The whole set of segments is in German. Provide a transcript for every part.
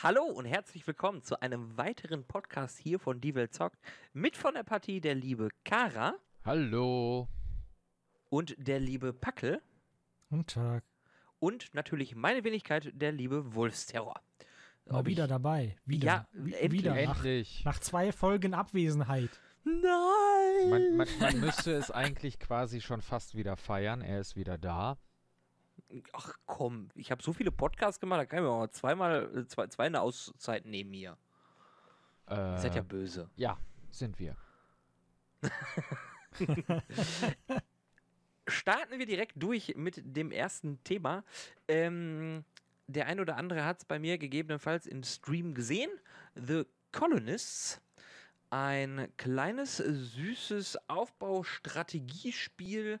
Hallo und herzlich willkommen zu einem weiteren Podcast hier von Die Welt zockt mit von der Partie der liebe Kara Hallo. und der liebe Packel Guten Tag. und natürlich meine Wenigkeit der liebe Wolfsterror. Mal Ob wieder ich- dabei. Wieder. Ja, endlich. wieder. Nach, Endlich. nach zwei Folgen Abwesenheit. Nein! Man, man, man müsste es eigentlich quasi schon fast wieder feiern. Er ist wieder da. Ach komm, ich habe so viele Podcasts gemacht, da kann ich mir auch mal zweimal, äh, zwei, zwei eine Auszeit nehmen hier. Äh, Ihr seid ja böse. ja, sind wir. starten wir direkt durch mit dem ersten Thema. Ähm, der ein oder andere hat es bei mir gegebenenfalls im Stream gesehen. The Colonists. Ein kleines, süßes Aufbaustrategiespiel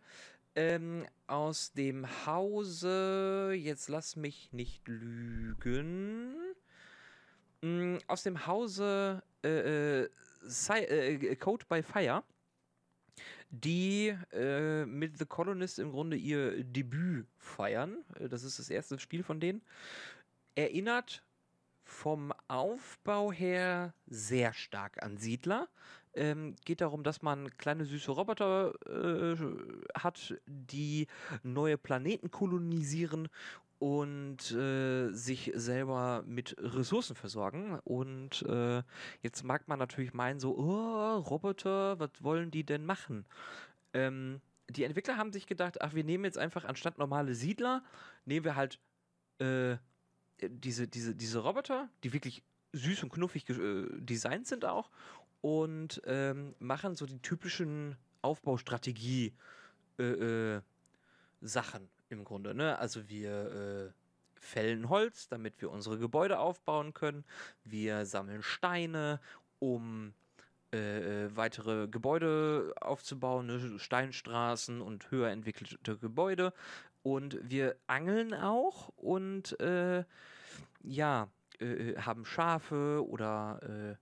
ähm, aus dem Hause, jetzt lass mich nicht lügen, Mm, aus dem Hause äh, äh, Sci- äh, Code by Fire die äh, mit The Colonist im Grunde ihr Debüt feiern. Äh, Das ist das erste Spiel von denen. Erinnert vom Aufbau her sehr stark an Siedler. Ähm, geht darum, dass man kleine süße Roboter äh, hat, die neue Planeten kolonisieren und äh, sich selber mit Ressourcen versorgen. Und äh, jetzt mag man natürlich meinen, so, oh, Roboter, was wollen die denn machen? Ähm, die Entwickler haben sich gedacht, ach, wir nehmen jetzt einfach anstatt normale Siedler, nehmen wir halt äh, diese, diese, diese Roboter, die wirklich süß und knuffig äh, designt sind auch und ähm, machen so die typischen Aufbaustrategie äh, äh, Sachen im Grunde. Ne? Also wir äh, fällen Holz, damit wir unsere Gebäude aufbauen können. Wir sammeln Steine, um äh, äh, weitere Gebäude aufzubauen, ne? Steinstraßen und höher entwickelte Gebäude. Und wir angeln auch und äh, ja, äh, haben Schafe oder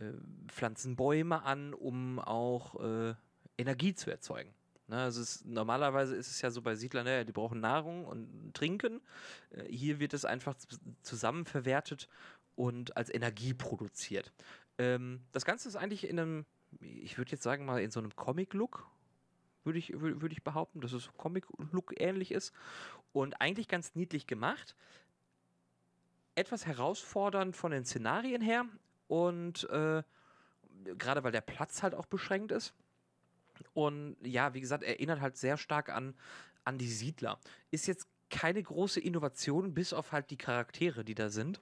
äh, pflanzen Bäume an, um auch äh, Energie zu erzeugen. Ne, also es, normalerweise ist es ja so bei Siedlern, ne, die brauchen Nahrung und Trinken. Äh, hier wird es einfach z- zusammenverwertet und als Energie produziert. Ähm, das Ganze ist eigentlich in einem, ich würde jetzt sagen mal, in so einem Comic-Look, würde ich, wür- würde ich behaupten, dass es Comic-Look ähnlich ist. Und eigentlich ganz niedlich gemacht. Etwas herausfordernd von den Szenarien her und äh, gerade weil der Platz halt auch beschränkt ist. Und ja, wie gesagt, erinnert halt sehr stark an, an die Siedler. Ist jetzt keine große Innovation, bis auf halt die Charaktere, die da sind.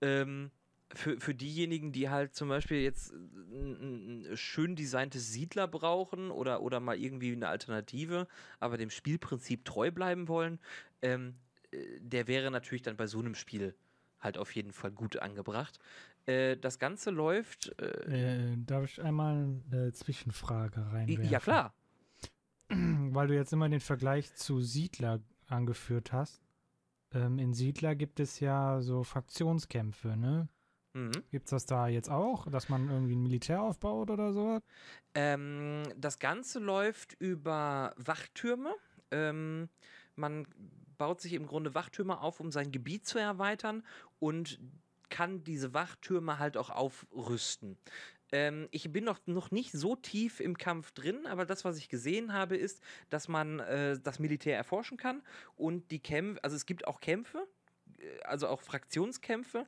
Ähm, für, für diejenigen, die halt zum Beispiel jetzt ein, ein schön designtes Siedler brauchen oder, oder mal irgendwie eine Alternative, aber dem Spielprinzip treu bleiben wollen, ähm, äh, der wäre natürlich dann bei so einem Spiel halt auf jeden Fall gut angebracht. Äh, das Ganze läuft. Äh, Äh, darf ich einmal eine Zwischenfrage reinwerfen? ja, klar. Weil du jetzt immer den Vergleich zu Siedler angeführt hast. Ähm, in Siedler gibt es ja so Fraktionskämpfe, ne? Mhm. Gibt's das da jetzt auch, dass man irgendwie ein Militär aufbaut oder so? Ähm, das Ganze läuft über Wachtürme. Ähm, man baut sich im Grunde Wachtürme auf, um sein Gebiet zu erweitern und kann diese Wachtürme halt auch aufrüsten. Ähm, ich bin noch, noch nicht so tief im Kampf drin, aber das, was ich gesehen habe, ist, dass man äh, das Militär erforschen kann und die Kämpfe, also es gibt auch Kämpfe, äh, also auch Fraktionskämpfe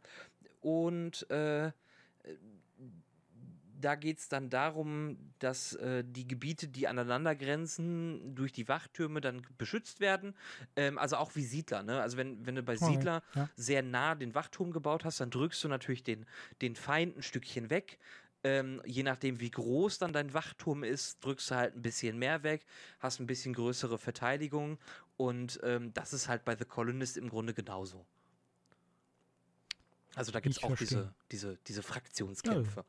und äh, da geht es dann darum, dass äh, die Gebiete, die aneinander grenzen, durch die Wachtürme dann beschützt werden. Ähm, also auch wie Siedler. Ne? Also wenn, wenn du bei Okay, Siedler ja. sehr nah den Wachturm gebaut hast, dann drückst du natürlich den, den Feind ein Stückchen weg. Ähm, je nachdem, wie groß dann dein Wachturm ist, drückst du halt ein bisschen mehr weg, hast ein bisschen größere Verteidigung. Und ähm, das ist halt bei The Colonist im Grunde genauso. Also da gibt es auch verstehe. diese, diese, diese Fraktionskämpfe.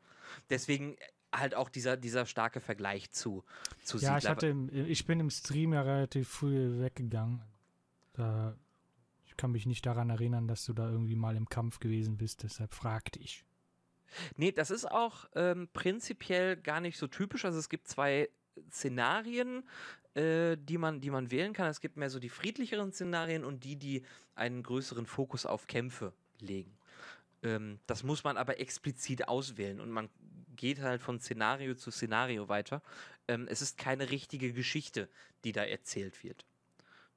Deswegen halt auch dieser, dieser starke Vergleich zu, zu Ja, ich hatte, im, ich bin im Stream ja relativ früh weggegangen. Da, ich kann mich nicht daran erinnern, dass du da irgendwie mal im Kampf gewesen bist, deshalb fragte ich. Nee, das ist auch ähm, prinzipiell gar nicht so typisch. Also es gibt zwei Szenarien, äh, die, man, die man wählen kann. Es gibt mehr so die friedlicheren Szenarien und die, die einen größeren Fokus auf Kämpfe legen. Ähm, das muss man aber explizit auswählen und man geht halt von Szenario zu Szenario weiter. Ähm, es ist keine richtige Geschichte, die da erzählt wird.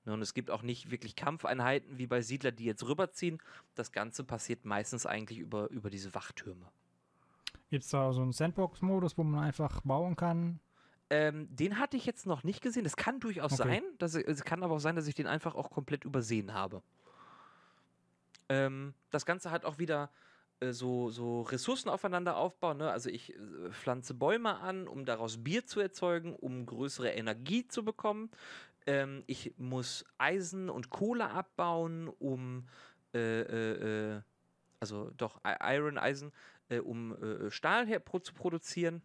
Ne, Und es gibt auch nicht wirklich Kampfeinheiten wie bei Siedler, die jetzt rüberziehen. Das Ganze passiert meistens eigentlich über, über diese Wachtürme. Gibt es da so einen Sandbox-Modus, wo man einfach bauen kann? Ähm, den hatte ich jetzt noch nicht gesehen. Das kann durchaus Okay. sein. Dass, ich- es kann aber auch sein, dass ich den einfach auch komplett übersehen habe. Ähm, das Ganze hat auch wieder äh, so, so Ressourcen aufeinander aufbauen. Ne? Also ich äh, pflanze Bäume an, um daraus Bier zu erzeugen, um größere Energie zu bekommen. Ähm, ich muss Eisen und Kohle abbauen, um äh, äh, äh, also doch Iron, Eisen, äh, um Stahl her zu produzieren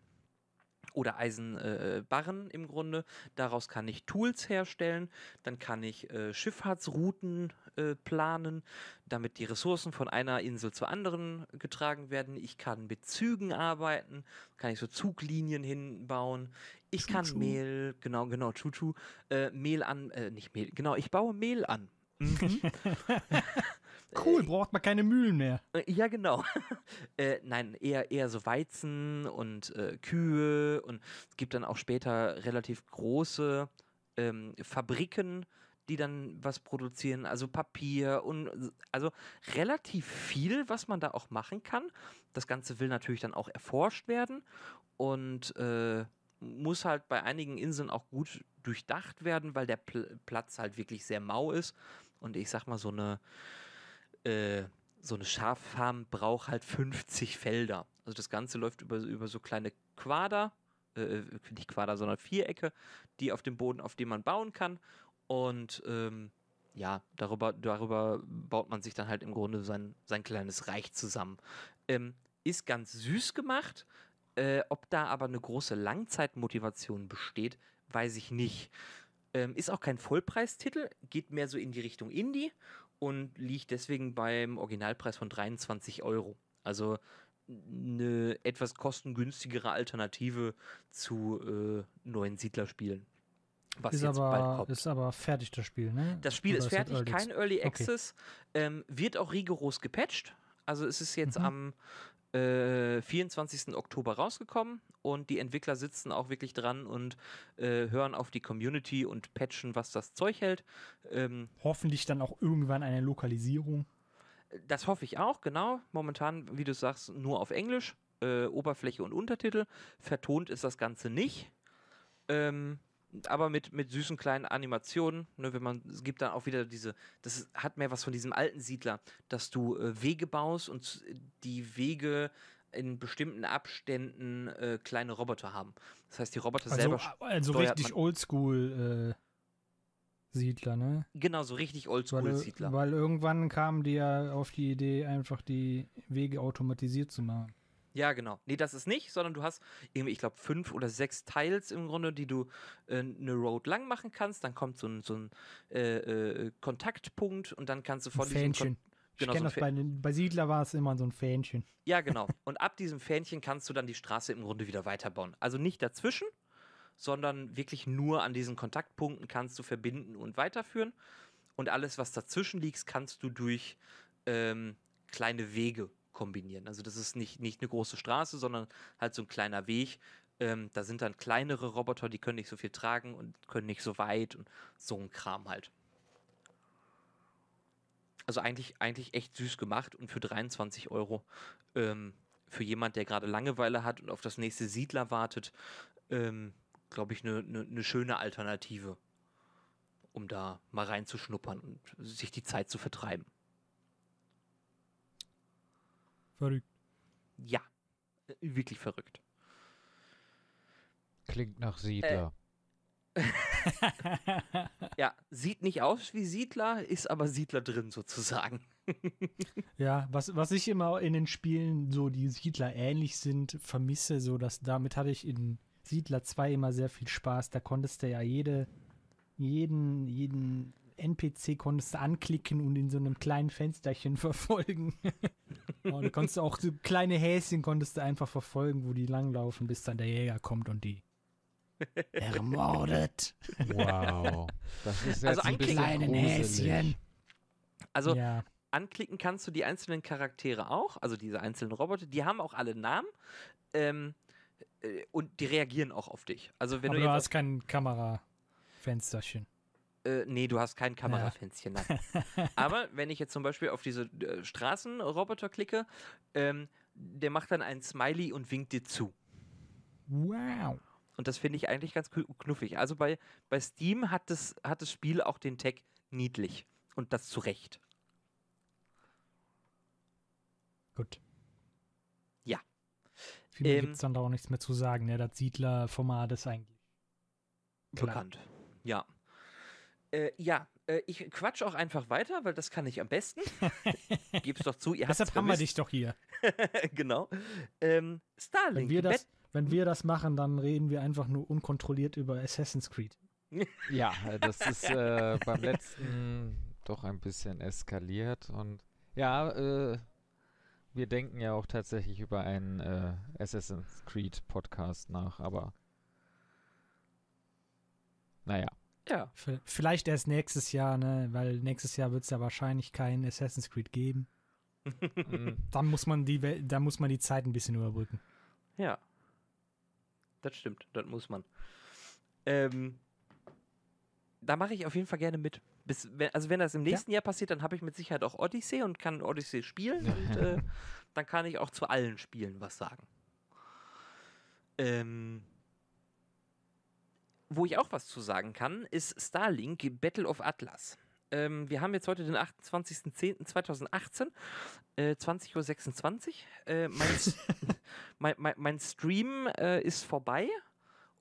oder Eisenbarren äh, im Grunde. Daraus kann ich Tools herstellen, dann kann ich äh, Schifffahrtsrouten äh, planen, damit die Ressourcen von einer Insel zur anderen getragen werden. Ich kann mit Zügen arbeiten, kann ich so Zuglinien hinbauen. Ich kann Chuchu. Mehl, genau, genau, Chuchu, äh, Mehl an, äh, nicht Mehl, genau, ich baue Mehl an. Mhm. Cool, braucht man keine Mühlen mehr. Äh, Ja, genau. äh, nein, eher, eher so Weizen und äh, Kühe und es gibt dann auch später relativ große ähm, Fabriken, die dann was produzieren, also Papier und also relativ viel, was man da auch machen kann. Das Ganze will natürlich dann auch erforscht werden und äh, muss halt bei einigen Inseln auch gut durchdacht werden, weil der Pl Platz halt wirklich sehr mau ist. Und ich sag mal, so eine äh, so eine Schaffarm braucht halt 50 Felder. Also das Ganze läuft über, über so kleine Quader, äh, nicht Quader, sondern Vierecke, die auf dem Boden, auf dem man bauen kann. Und ähm, ja, darüber, darüber baut man sich dann halt im Grunde sein, sein kleines Reich zusammen. Ähm, ist ganz süß gemacht. Äh, ob da aber eine große Langzeitmotivation besteht, weiß ich nicht. Ähm, ist auch kein Vollpreistitel, geht mehr so in die Richtung Indie und liegt deswegen beim Originalpreis von 23 Euro. Also eine etwas kostengünstigere Alternative zu äh, neuen Siedlerspielen. Was Ist jetzt bald aber, kommt. ist aber fertig, das Spiel, ne? Das Spiel Oder ist fertig, Early kein Early Okay. Access. Ähm, wird auch rigoros gepatcht. Also es ist jetzt Mhm. am äh, 24. Oktober rausgekommen und die Entwickler sitzen auch wirklich dran und äh, hören auf die Community und patchen, was das Zeug hält. Ähm, Hoffentlich dann auch irgendwann eine Lokalisierung. das hoffe ich auch, genau. Momentan, wie du sagst, nur auf Englisch, äh, Oberfläche und Untertitel. Vertont ist das Ganze nicht. Ähm, aber mit, mit süßen kleinen Animationen, ne, wenn man, es gibt dann auch wieder diese, das hat mehr was von diesem alten Siedler, dass du äh, Wege baust und die Wege in bestimmten Abständen äh, kleine Roboter haben. Das heißt, die Roboter Also, selber, also richtig oldschool äh, Siedler, ne? genau, so richtig Weil, Oldschool-Siedler. weil irgendwann kamen die ja auf die Idee, einfach die Wege automatisiert zu machen. Ja, genau. Nee, das ist nicht, sondern du hast irgendwie, ich glaube, fünf oder sechs Teils im Grunde, die du äh, eine Road lang machen kannst. Dann kommt so ein, so ein äh, äh, Kontaktpunkt und dann kannst du von diesem Kon Fähnchen. Ich Genau, kenne so das bei, den- bei Siedler war es immer so ein Fähnchen. Ja, genau. Und ab diesem Fähnchen kannst du dann die Straße im Grunde wieder weiterbauen. Also nicht dazwischen, sondern wirklich nur an diesen Kontaktpunkten kannst du verbinden und weiterführen. Und alles, was dazwischen liegt, kannst du durch ähm, kleine Wege kombinieren. Also das ist nicht, nicht eine große Straße, sondern halt so ein kleiner Weg. Ähm, da sind dann kleinere Roboter, die können nicht so viel tragen und können nicht so weit und so ein Kram halt. Also eigentlich, eigentlich echt süß gemacht und für 23 Euro ähm, für jemand, der gerade Langeweile hat und auf das nächste Siedler wartet, ähm, glaube ich, eine ne, ne schöne Alternative, um da mal reinzuschnuppern und sich die Zeit zu vertreiben. Verrückt. Ja, äh, wirklich verrückt. Klingt nach Siedler. Ja, sieht nicht aus wie Siedler, ist aber Siedler drin sozusagen. ja, was, was ich immer in den Spielen, so die Siedler ähnlich sind, vermisse, so dass damit hatte ich in Siedler 2 immer sehr viel Spaß. Da konntest du ja jede, jeden, jeden NPC konntest du anklicken und in so einem kleinen Fensterchen verfolgen. und du konntest auch so kleine Häschen konntest du einfach verfolgen, wo die langlaufen, bis dann der Jäger kommt und die ermordet. Wow. Das ist jetzt Also ein eigentlich- bisschen Kleinen gruselig. Häschen. Also ja, anklicken kannst du die einzelnen Charaktere auch, also diese einzelnen Roboter, die haben auch alle Namen. Ähm, äh, und die reagieren auch auf dich. Also wenn Aber du du hast kein Kamerafensterchen. Äh, nee, du hast kein Kamerafensterchen. nein. Aber wenn ich jetzt zum Beispiel auf diese äh, Straßenroboter klicke, ähm, der macht dann ein Smiley und winkt dir zu. Wow. Und das finde ich eigentlich ganz knu- knuffig. Also bei, bei Steam hat das, hat das Spiel auch den Tag niedlich. Und das zu Recht. Gut. Ja. Viel Ähm, gibt es dann da auch nichts mehr zu sagen. Ne? Das Siedler-Format ist eigentlich. Klar. Bekannt. Ja. Äh, ja, äh, ich quatsch auch einfach weiter, weil das kann ich am besten. Gib's doch zu, ihr habt Deshalb haben wir dich doch hier. genau. Ähm, Starlink. Wenn wir, das, wenn wir das machen, dann reden wir einfach nur unkontrolliert über Assassin's Creed. Ja, äh, das ist äh, beim letzten doch ein bisschen eskaliert und ja, äh, wir denken ja auch tatsächlich über einen äh, Assassin's Creed Podcast nach, aber naja. Ja. Vielleicht erst nächstes Jahr, ne? Weil nächstes Jahr wird es ja wahrscheinlich kein Assassin's Creed geben. Dann muss man die dann muss man die Zeit ein bisschen überbrücken. Ja. Das stimmt, das muss man. Ähm, da mache ich auf jeden Fall gerne mit. Bis, also wenn das im nächsten Jahr passiert, dann habe ich mit Sicherheit auch Odyssey und kann Odyssey spielen und äh, dann kann ich auch zu allen Spielen was sagen. Ähm, wo ich auch was zu sagen kann, ist Starlink Battle of Atlas. Ähm, wir haben jetzt heute den 28.10.2018, äh, 20.26 Uhr. Äh, mein, mein, mein, mein Stream äh, ist vorbei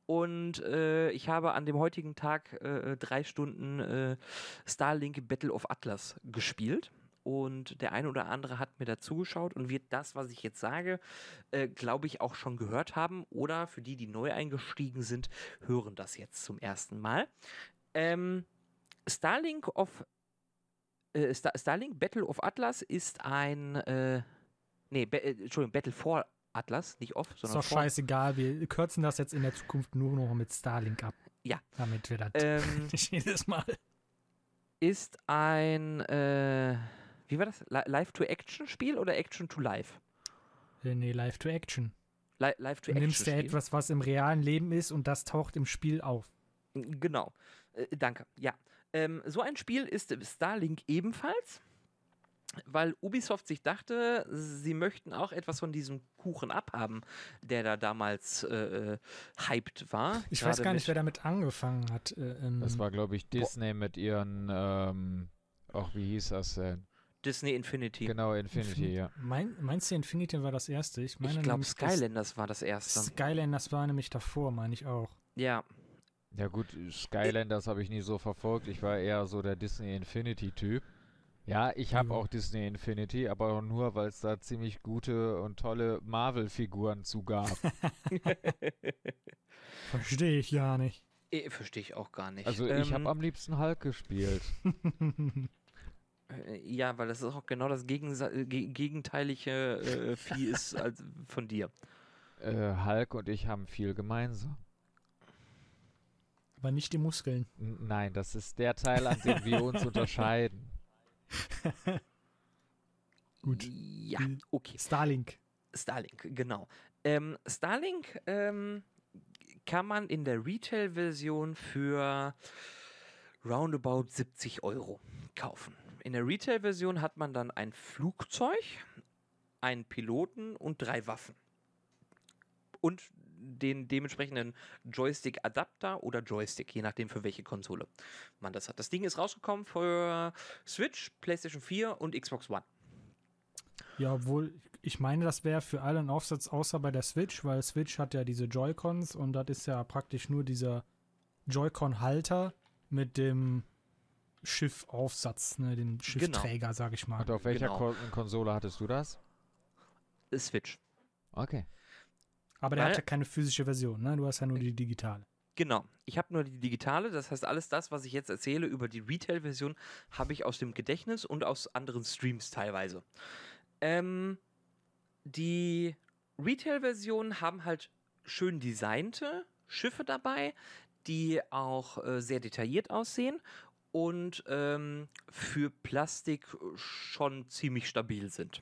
und äh, ich habe an dem heutigen Tag äh, drei Stunden äh, Starlink Battle of Atlas gespielt. Und der eine oder andere hat mir dazugeschaut und wird das, was ich jetzt sage, äh, glaube ich, auch schon gehört haben. Oder für die, die neu eingestiegen sind, hören das jetzt zum ersten Mal. Ähm, Starlink of äh, Star Starlink Battle of Atlas ist ein äh, nee, Ba- äh, Entschuldigung, Battle for Atlas, nicht off, Ist sondern doch for. scheißegal, wir kürzen das jetzt in der Zukunft nur noch mit Starlink ab. Ja. Damit wir das Ähm, nicht jedes Mal. ist ein äh, wie war das? Li- Live-to-Action-Spiel oder Action-to-Live? Äh, Nee, Live to Action. Li Du Live-to-Action. nimmst ja etwas, was im realen Leben ist und das taucht im Spiel auf. Genau. Äh, danke. Ja. Ähm, so ein Spiel ist Starlink ebenfalls, weil Ubisoft sich dachte, sie möchten auch etwas von diesem Kuchen abhaben, der da damals äh, äh, hyped war. Ich weiß gar nicht, wer damit angefangen hat. Äh, ähm, Das war, glaube ich, Disney mit ihren, ähm, ach, wie hieß das denn? Disney Infinity. Genau, Infinity, ja. Mein, meinst du, Infinity war das erste? Ich meine ich glaube, Skylanders war das erste. Skylanders war nämlich davor, meine ich auch. Ja, Ja gut, Skylanders habe ich nie so verfolgt. Ich war eher so der Disney Infinity-Typ. Ja, ich habe Ja. auch Disney Infinity, aber auch nur, weil es da ziemlich gute und tolle Marvel-Figuren zu gab. Verstehe ich ja nicht. eh, verstehe ich auch gar nicht. Also ich Ähm, habe am liebsten Hulk gespielt. Äh, Ja, weil das ist auch genau das Gegensa äh, ge gegenteilige äh, Vieh ist als von dir. Äh, Hulk und ich haben viel gemeinsam. Aber nicht die Muskeln. N nein, das ist der Teil, an dem wir uns unterscheiden. Gut. Ja, Mhm. okay. Starlink. Starlink, genau. Ähm, Starlink ähm, kann man in der Retail-Version für roundabout 70 Euro kaufen. In der Retail-Version hat man dann ein Flugzeug, einen Piloten und drei Waffen. Und den dementsprechenden Joystick-Adapter oder Joystick, je nachdem für welche Konsole man das hat. Das Ding ist rausgekommen für Switch, PlayStation 4 und Xbox One. Ja, obwohl, ich meine, das wäre für alle ein Aufsatz außer bei der Switch, weil Switch hat ja diese Joy-Cons und das ist ja praktisch nur dieser Joy-Con-Halter mit dem Schiffaufsatz, ne, dem Schiffträger, sag ich mal. Und auf welcher Genau. Kon Konsole hattest du das? Switch. Okay. Aber der weil- hat ja keine physische Version, ne? Du hast ja nur die digitale. Genau. Ich habe nur die digitale, das heißt, alles das, was ich jetzt erzähle über die Retail-Version, habe ich aus dem Gedächtnis und aus anderen Streams teilweise. Ähm, die Retail-Versionen haben halt schön designte Schiffe dabei, die auch äh, sehr detailliert aussehen und ähm, für Plastik schon ziemlich stabil sind.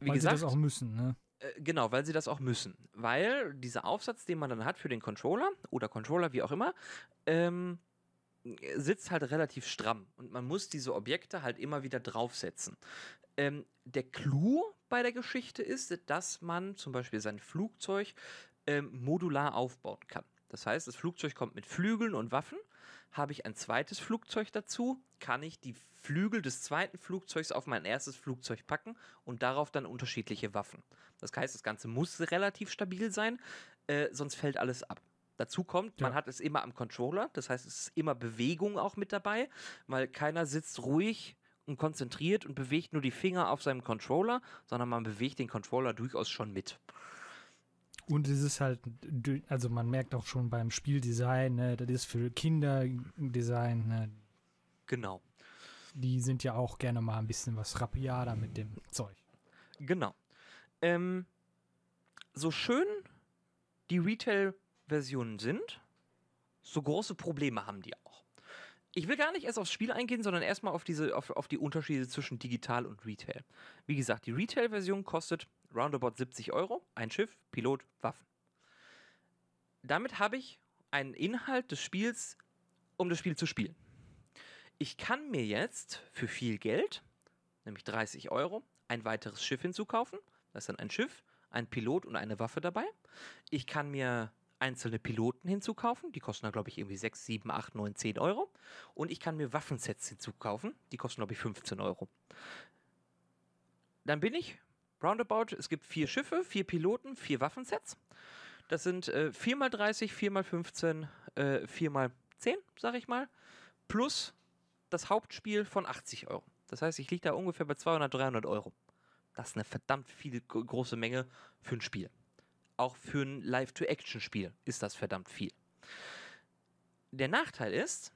Wie weil gesagt, sie das auch müssen, ne? Äh, genau, weil sie das auch müssen. Weil dieser Aufsatz, den man dann hat für den Controller oder Controller, wie auch immer, ähm, sitzt halt relativ stramm und man muss diese Objekte halt immer wieder draufsetzen. Ähm, der Clou bei der Geschichte ist, dass man zum Beispiel sein Flugzeug ähm, modular aufbauen kann. Das heißt, das Flugzeug kommt mit Flügeln und Waffen. Habe ich ein zweites Flugzeug dazu, kann ich die Flügel des zweiten Flugzeugs auf mein erstes Flugzeug packen und darauf dann unterschiedliche Waffen. Das heißt, das Ganze muss relativ stabil sein, äh, sonst fällt alles ab. Dazu kommt, ja. man hat es immer am Controller, das heißt, es ist immer Bewegung auch mit dabei, weil keiner sitzt ruhig und konzentriert und bewegt nur die Finger auf seinem Controller, sondern man bewegt den Controller durchaus schon mit. Und es ist halt, also man merkt auch schon beim Spieldesign, ne, das ist für Kinder Design. Ne. Genau. Die sind ja auch gerne mal ein bisschen was rapiader mit dem Zeug. Genau. Ähm, so schön die Retail Versionen sind, so große Probleme haben die auch. Ich will gar nicht erst aufs Spiel eingehen, sondern erstmal auf, auf, auf die Unterschiede zwischen digital und Retail. Wie gesagt, die Retail-Version kostet roundabout 70 Euro, ein Schiff, Pilot, Waffen. Damit habe ich einen Inhalt des Spiels, um das Spiel zu spielen. Ich kann mir jetzt für viel Geld, nämlich 30 Euro, ein weiteres Schiff hinzukaufen. Da ist dann ein Schiff, ein Pilot und eine Waffe dabei. Ich kann mir einzelne Piloten hinzukaufen. Die kosten dann, glaube ich, irgendwie 6, 7, 8, 9, 10 Euro. Und ich kann mir Waffensets hinzukaufen. Die kosten, glaube ich, 15 Euro. Dann bin ich roundabout. Es gibt vier Schiffe, vier Piloten, vier Waffensets. Das sind äh, 4 mal 30, 4 mal 15, äh, 4 mal 10, sag ich mal. Plus das Hauptspiel von 80 Euro. Das heißt, ich liege da ungefähr bei 200, 300 Euro. Das ist eine verdammt viel große Menge für ein Spiel auch für ein Live-to-Action-Spiel ist das verdammt viel. Der Nachteil ist,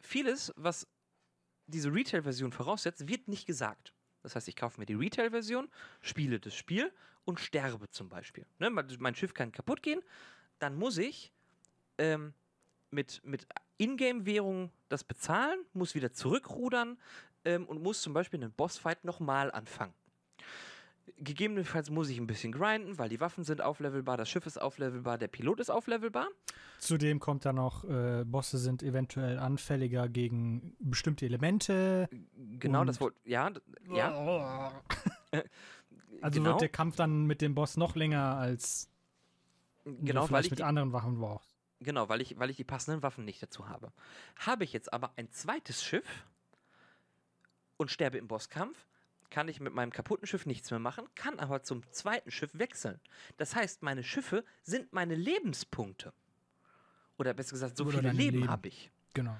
vieles, was diese Retail-Version voraussetzt, wird nicht gesagt. Das heißt, ich kaufe mir die Retail-Version, spiele das Spiel und sterbe zum Beispiel. Ne, mein Schiff kann kaputt gehen, dann muss ich ähm, mit, mit Ingame-Währung das bezahlen, muss wieder zurückrudern ähm, und muss zum Beispiel einen Bossfight nochmal anfangen. Gegebenenfalls muss ich ein bisschen grinden, weil die Waffen sind auflevelbar, das Schiff ist auflevelbar, der Pilot ist auflevelbar. Zudem kommt da noch, äh, Bosse sind eventuell anfälliger gegen bestimmte Elemente. Genau, das wollte, ja, ja. also genau. wird der Kampf dann mit dem Boss noch länger als genau, weil ich mit die, anderen Waffen brauchst. Genau, weil ich, weil ich die passenden Waffen nicht dazu habe. Habe ich jetzt aber ein zweites Schiff und sterbe im Bosskampf, kann ich mit meinem kaputten Schiff nichts mehr machen, kann aber zum zweiten Schiff wechseln. Das heißt, meine Schiffe sind meine Lebenspunkte. Oder besser gesagt, so Oder viele Leben, Leben. habe ich. Genau.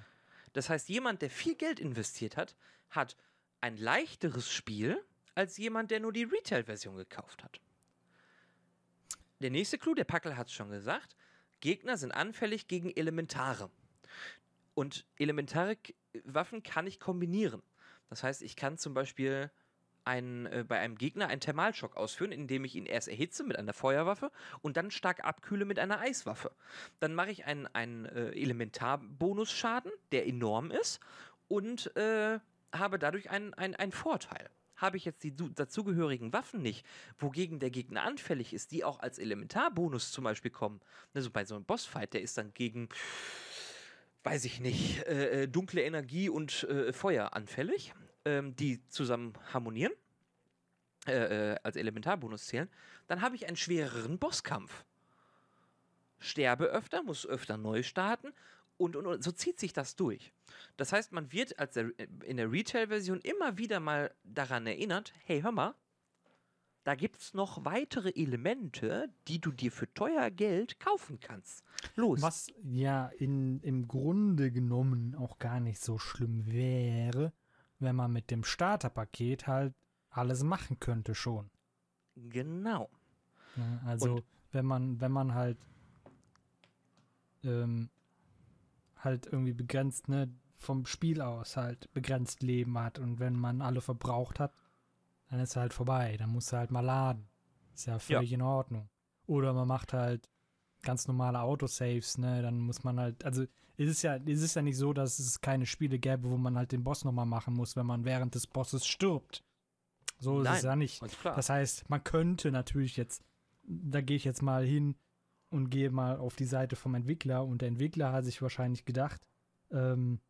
Das heißt, jemand, der viel Geld investiert hat, hat ein leichteres Spiel als jemand, der nur die Retail-Version gekauft hat. Der nächste Clou, der Packel hat es schon gesagt, Gegner sind anfällig gegen Elementare. Und elementare Waffen kann ich kombinieren. Das heißt, ich kann zum Beispiel einen, äh, bei einem Gegner einen Thermalschock ausführen, indem ich ihn erst erhitze mit einer Feuerwaffe und dann stark abkühle mit einer Eiswaffe. Dann mache ich einen, einen äh, Elementarbonus-Schaden, der enorm ist und äh, habe dadurch einen, einen, einen Vorteil. Habe ich jetzt die dazugehörigen Waffen nicht, wogegen der Gegner anfällig ist, die auch als Elementarbonus zum Beispiel kommen. Also bei so einem Bossfight, der ist dann gegen weiß ich nicht, äh, äh dunkle Energie und äh, Feuer anfällig ähm, die zusammen harmonieren, äh, äh, als Elementarbonus zählen, dann habe ich einen schwereren Bosskampf. Sterbe öfter, muss öfter neu starten und, und, und so zieht sich das durch. Das heißt, man wird als der, in der Retail-Version immer wieder mal daran erinnert, hey, hör mal, da gibt es noch weitere Elemente, die du dir für teuer Geld kaufen kannst. Los. Was ja in, im Grunde genommen auch gar nicht so schlimm wäre, wenn man mit dem Starterpaket halt alles machen könnte schon. Genau. Ja, also Und wenn man, wenn man halt ähm, halt irgendwie begrenzt, ne, vom Spiel aus halt begrenzt Leben hat und wenn man alle verbraucht hat, dann ist er halt vorbei. Dann muss er halt mal laden. Ist ja völlig ja. in Ordnung. Oder man macht halt ganz normale Autosaves, ne? Dann muss man halt, also es ist ja, es ist ja nicht so, dass es keine Spiele gäbe, wo man halt den Boss nochmal machen muss, wenn man während des Bosses stirbt. So ist Nein, es ja nicht. Das heißt, man könnte natürlich jetzt, da gehe ich jetzt mal hin und gehe mal auf die Seite vom Entwickler und der Entwickler hat sich wahrscheinlich gedacht, ähm,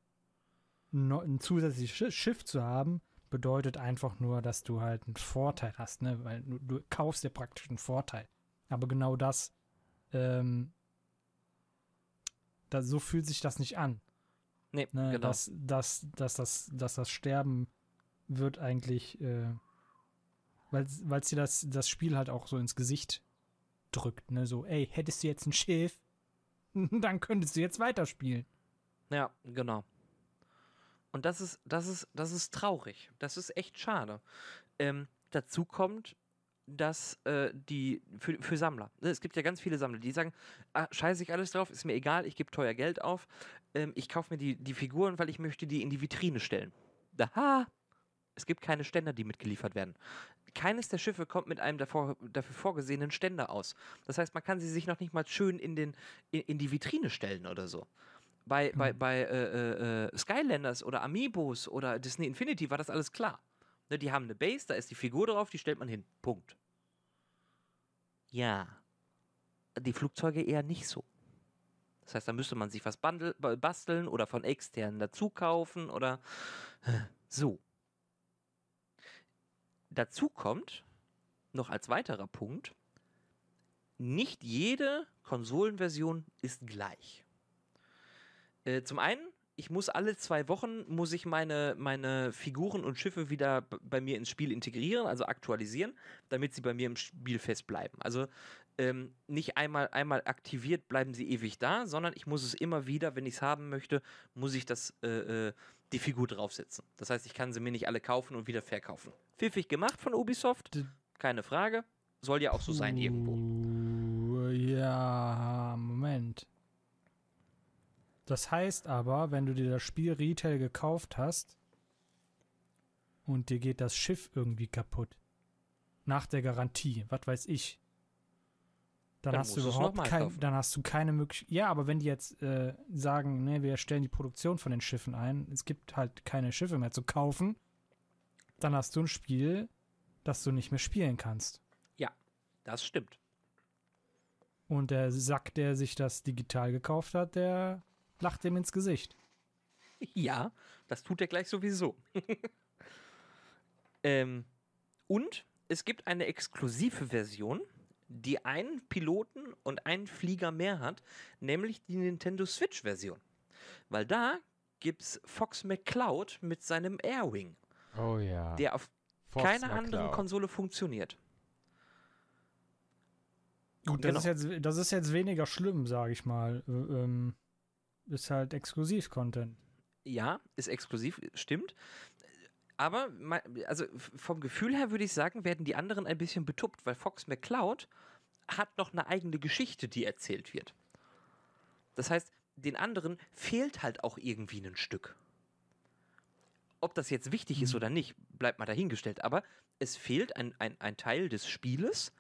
ein zusätzliches Schi- Schiff zu haben, bedeutet einfach nur, dass du halt einen Vorteil hast, ne? Weil du, du kaufst dir praktisch einen Vorteil. Aber genau das, ähm, da, so fühlt sich das nicht an. nee, Ne, genau. dass, dass, dass, das, dass das Sterben wird eigentlich, äh, weil es dir das, das Spiel halt auch so ins Gesicht drückt, ne? So, ey, hättest du jetzt ein Schiff, dann könntest du jetzt weiterspielen. Ja, genau. Und das ist, das ist, das ist traurig. Das ist echt schade. Ähm, dazu kommt, dass äh, die für, für Sammler, ne, es gibt ja ganz viele Sammler, die sagen, ah, scheiße ich alles drauf, ist mir egal, ich gebe teuer Geld auf, ähm, ich kaufe mir die, die Figuren, weil ich möchte die in die Vitrine stellen. Aha! Es gibt keine Ständer, die mitgeliefert werden. Keines der Schiffe kommt mit einem davor, dafür vorgesehenen Ständer aus. Das heißt, man kann sie sich noch nicht mal schön in, den, in, in die Vitrine stellen oder so. Bei, bei, Mhm. bei äh, äh, Skylanders oder Amiibos oder Disney Infinity war das alles klar. Ne, die haben eine Base, da ist die Figur drauf, die stellt man hin. Punkt. Ja. Die Flugzeuge eher nicht so. Das heißt, da müsste man sich was basteln oder von externen dazu kaufen oder so. Dazu kommt noch als weiterer Punkt, nicht jede Konsolenversion ist gleich. Äh, zum einen, ich muss alle zwei Wochen muss ich meine, meine Figuren und Schiffe wieder bei mir ins Spiel integrieren, also aktualisieren, damit sie bei mir im Spiel fest bleiben. Also ähm, nicht einmal, einmal aktiviert bleiben sie ewig da, sondern ich muss es immer wieder, wenn ich es haben möchte, muss ich das, äh, äh, die Figur draufsetzen. Das heißt, ich kann sie mir nicht alle kaufen und wieder verkaufen. Pfiffig gemacht von Ubisoft, keine Frage. Soll ja auch so sein irgendwo. Ja, Moment. Das heißt aber, wenn du dir das Spiel Retail gekauft hast und dir geht das Schiff irgendwie kaputt, nach der Garantie, was weiß ich, dann, Dann hast du überhaupt kein, dann hast du keine Möglichkeit. Ja, aber wenn die jetzt äh, sagen, ne, wir stellen die Produktion von den Schiffen ein, es gibt halt keine Schiffe mehr zu kaufen, dann hast du ein Spiel, das du nicht mehr spielen kannst. Das stimmt. Und der Sack, der sich das digital gekauft hat, der lacht dem ins Gesicht. Ja, das tut er gleich sowieso. ähm, und es gibt eine exklusive Version, die einen Piloten und einen Flieger mehr hat, nämlich die Nintendo Switch-Version. Weil da gibt's Fox McCloud mit seinem Airwing, Oh ja. der auf Fox keiner anderen McCloud. Konsole funktioniert. Gut, das, Genau. ist jetzt, das ist jetzt weniger schlimm, sage ich mal. Äh, Ähm, ist halt Exklusiv-Content. Ja, ist exklusiv, stimmt. Aber also vom Gefühl her würde ich sagen, werden die anderen ein bisschen betuppt, weil Fox McCloud hat noch eine eigene Geschichte, die erzählt wird. Das heißt, den anderen fehlt halt auch irgendwie ein Stück. Ob das jetzt wichtig ist Mhm. oder nicht, bleibt mal dahingestellt. Aber es fehlt ein, ein, ein Teil des Spieles,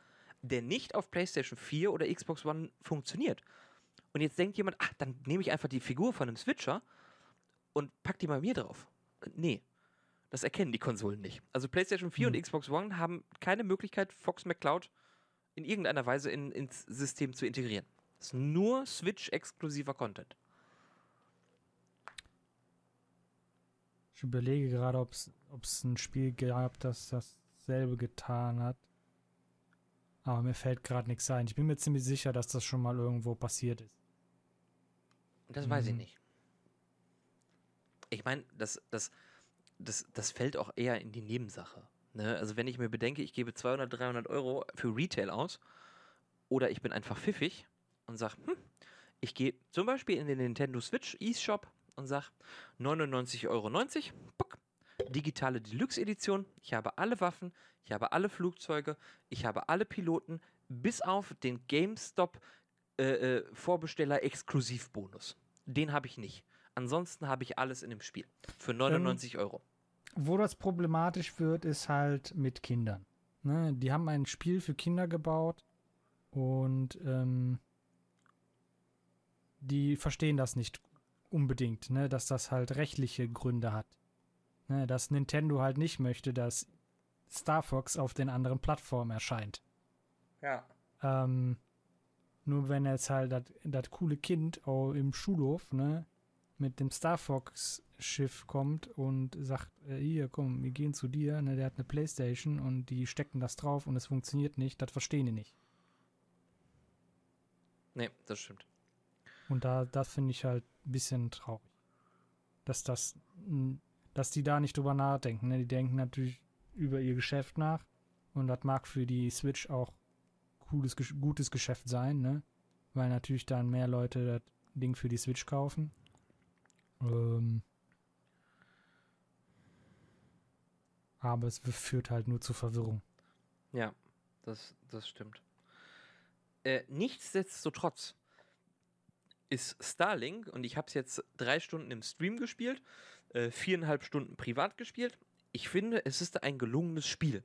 der nicht auf PlayStation 4 oder Xbox One funktioniert. Und jetzt denkt jemand, ach, dann nehme ich einfach die Figur von einem Switcher und pack die mal mir drauf. Nee. Das erkennen die Konsolen nicht. Also PlayStation 4 Hm. und Xbox One haben keine Möglichkeit, Fox McCloud in irgendeiner Weise in, ins System zu integrieren. Das ist nur Switch-exklusiver Content. Ich überlege gerade, ob es ein Spiel gab, das dasselbe getan hat. Aber mir fällt gerade nichts ein. Ich bin mir ziemlich sicher, dass das schon mal irgendwo passiert ist. Das weiß ich Mhm. nicht. Ich meine, das, das, das, das fällt auch eher in die Nebensache. Ne? Also wenn ich mir bedenke, ich gebe 200, 300 Euro für Retail aus oder ich bin einfach pfiffig und sage, hm, ich gehe zum Beispiel in den Nintendo Switch eShop und sage 99,90 Euro, puck, digitale Deluxe-Edition, ich habe alle Waffen, ich habe alle Flugzeuge, ich habe alle Piloten, bis auf den GameStop äh, äh, Vorbesteller Exklusivbonus. Den habe ich nicht. Ansonsten habe ich alles in dem Spiel. Für 99 Euro. Wo das problematisch wird, ist halt mit Kindern. Ne? Die haben ein Spiel für Kinder gebaut und ähm, die verstehen das nicht unbedingt, ne, dass das halt rechtliche Gründe hat. Ne, dass Nintendo halt nicht möchte, dass Star Fox auf den anderen Plattformen erscheint. Ja. Ähm, nur wenn jetzt halt das coole Kind auch im Schulhof, ne, mit dem Star Fox Schiff kommt und sagt, äh, hier, komm, wir gehen zu dir, ne, der hat eine Playstation und die stecken das drauf und es funktioniert nicht, das verstehen die nicht. Nee, das stimmt. Und da, das finde ich halt ein bisschen traurig. Dass das, dass die da nicht drüber nachdenken. Ne? Die denken natürlich über ihr Geschäft nach. Und das mag für die Switch auch cooles, gutes Geschäft sein, ne? Weil natürlich dann mehr Leute das Ding für die Switch kaufen. Ähm aber es führt halt nur zu Verwirrung. Ja, das, das stimmt. Äh, nichtsdestotrotz ist Starlink, und ich habe es jetzt drei Stunden im Stream gespielt, äh, viereinhalb Stunden privat gespielt. Ich finde, es ist ein gelungenes Spiel.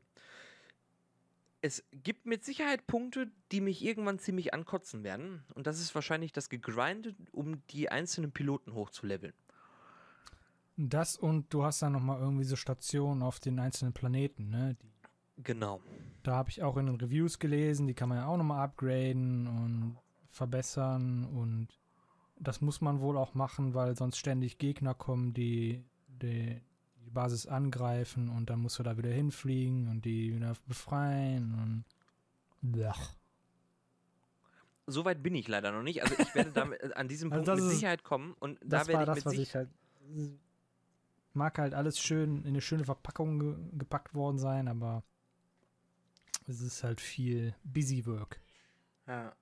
Es gibt mit Sicherheit Punkte, die mich irgendwann ziemlich ankotzen werden. Und das ist wahrscheinlich das Gegrindet, um die einzelnen Piloten hochzuleveln. Das und du hast dann nochmal irgendwie so Stationen auf den einzelnen Planeten, ne? Die, genau. Da habe ich auch in den Reviews gelesen, die kann man ja auch nochmal upgraden und verbessern und das muss man wohl auch machen, weil sonst ständig Gegner kommen, die, die die Basis angreifen und dann musst du da wieder hinfliegen und die wieder befreien und Blech. Soweit bin ich leider noch nicht. Also ich werde da an diesem also Punkt mit Sicherheit kommen und da werde ich das, mit was ich halt mag halt alles schön in eine schöne Verpackung ge gepackt worden sein, aber es ist halt viel Busy Work. Ja.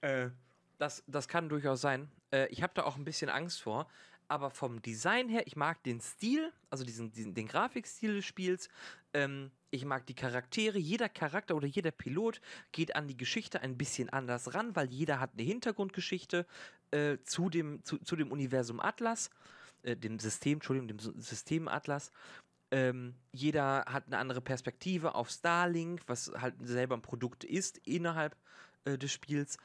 Äh, das, das kann durchaus sein. Äh, ich habe da auch ein bisschen Angst vor. Aber vom Design her, ich mag den Stil, also diesen, diesen den Grafikstil des Spiels. Ähm, ich mag die Charaktere. Jeder Charakter oder jeder Pilot geht an die Geschichte ein bisschen anders ran, weil jeder hat eine Hintergrundgeschichte äh, zu, dem, zu, zu dem Universum Atlas, äh, dem System, Entschuldigung, dem System Atlas. Ähm, jeder hat eine andere Perspektive auf Starlink, was halt selber ein Produkt ist innerhalb äh, des Spiels.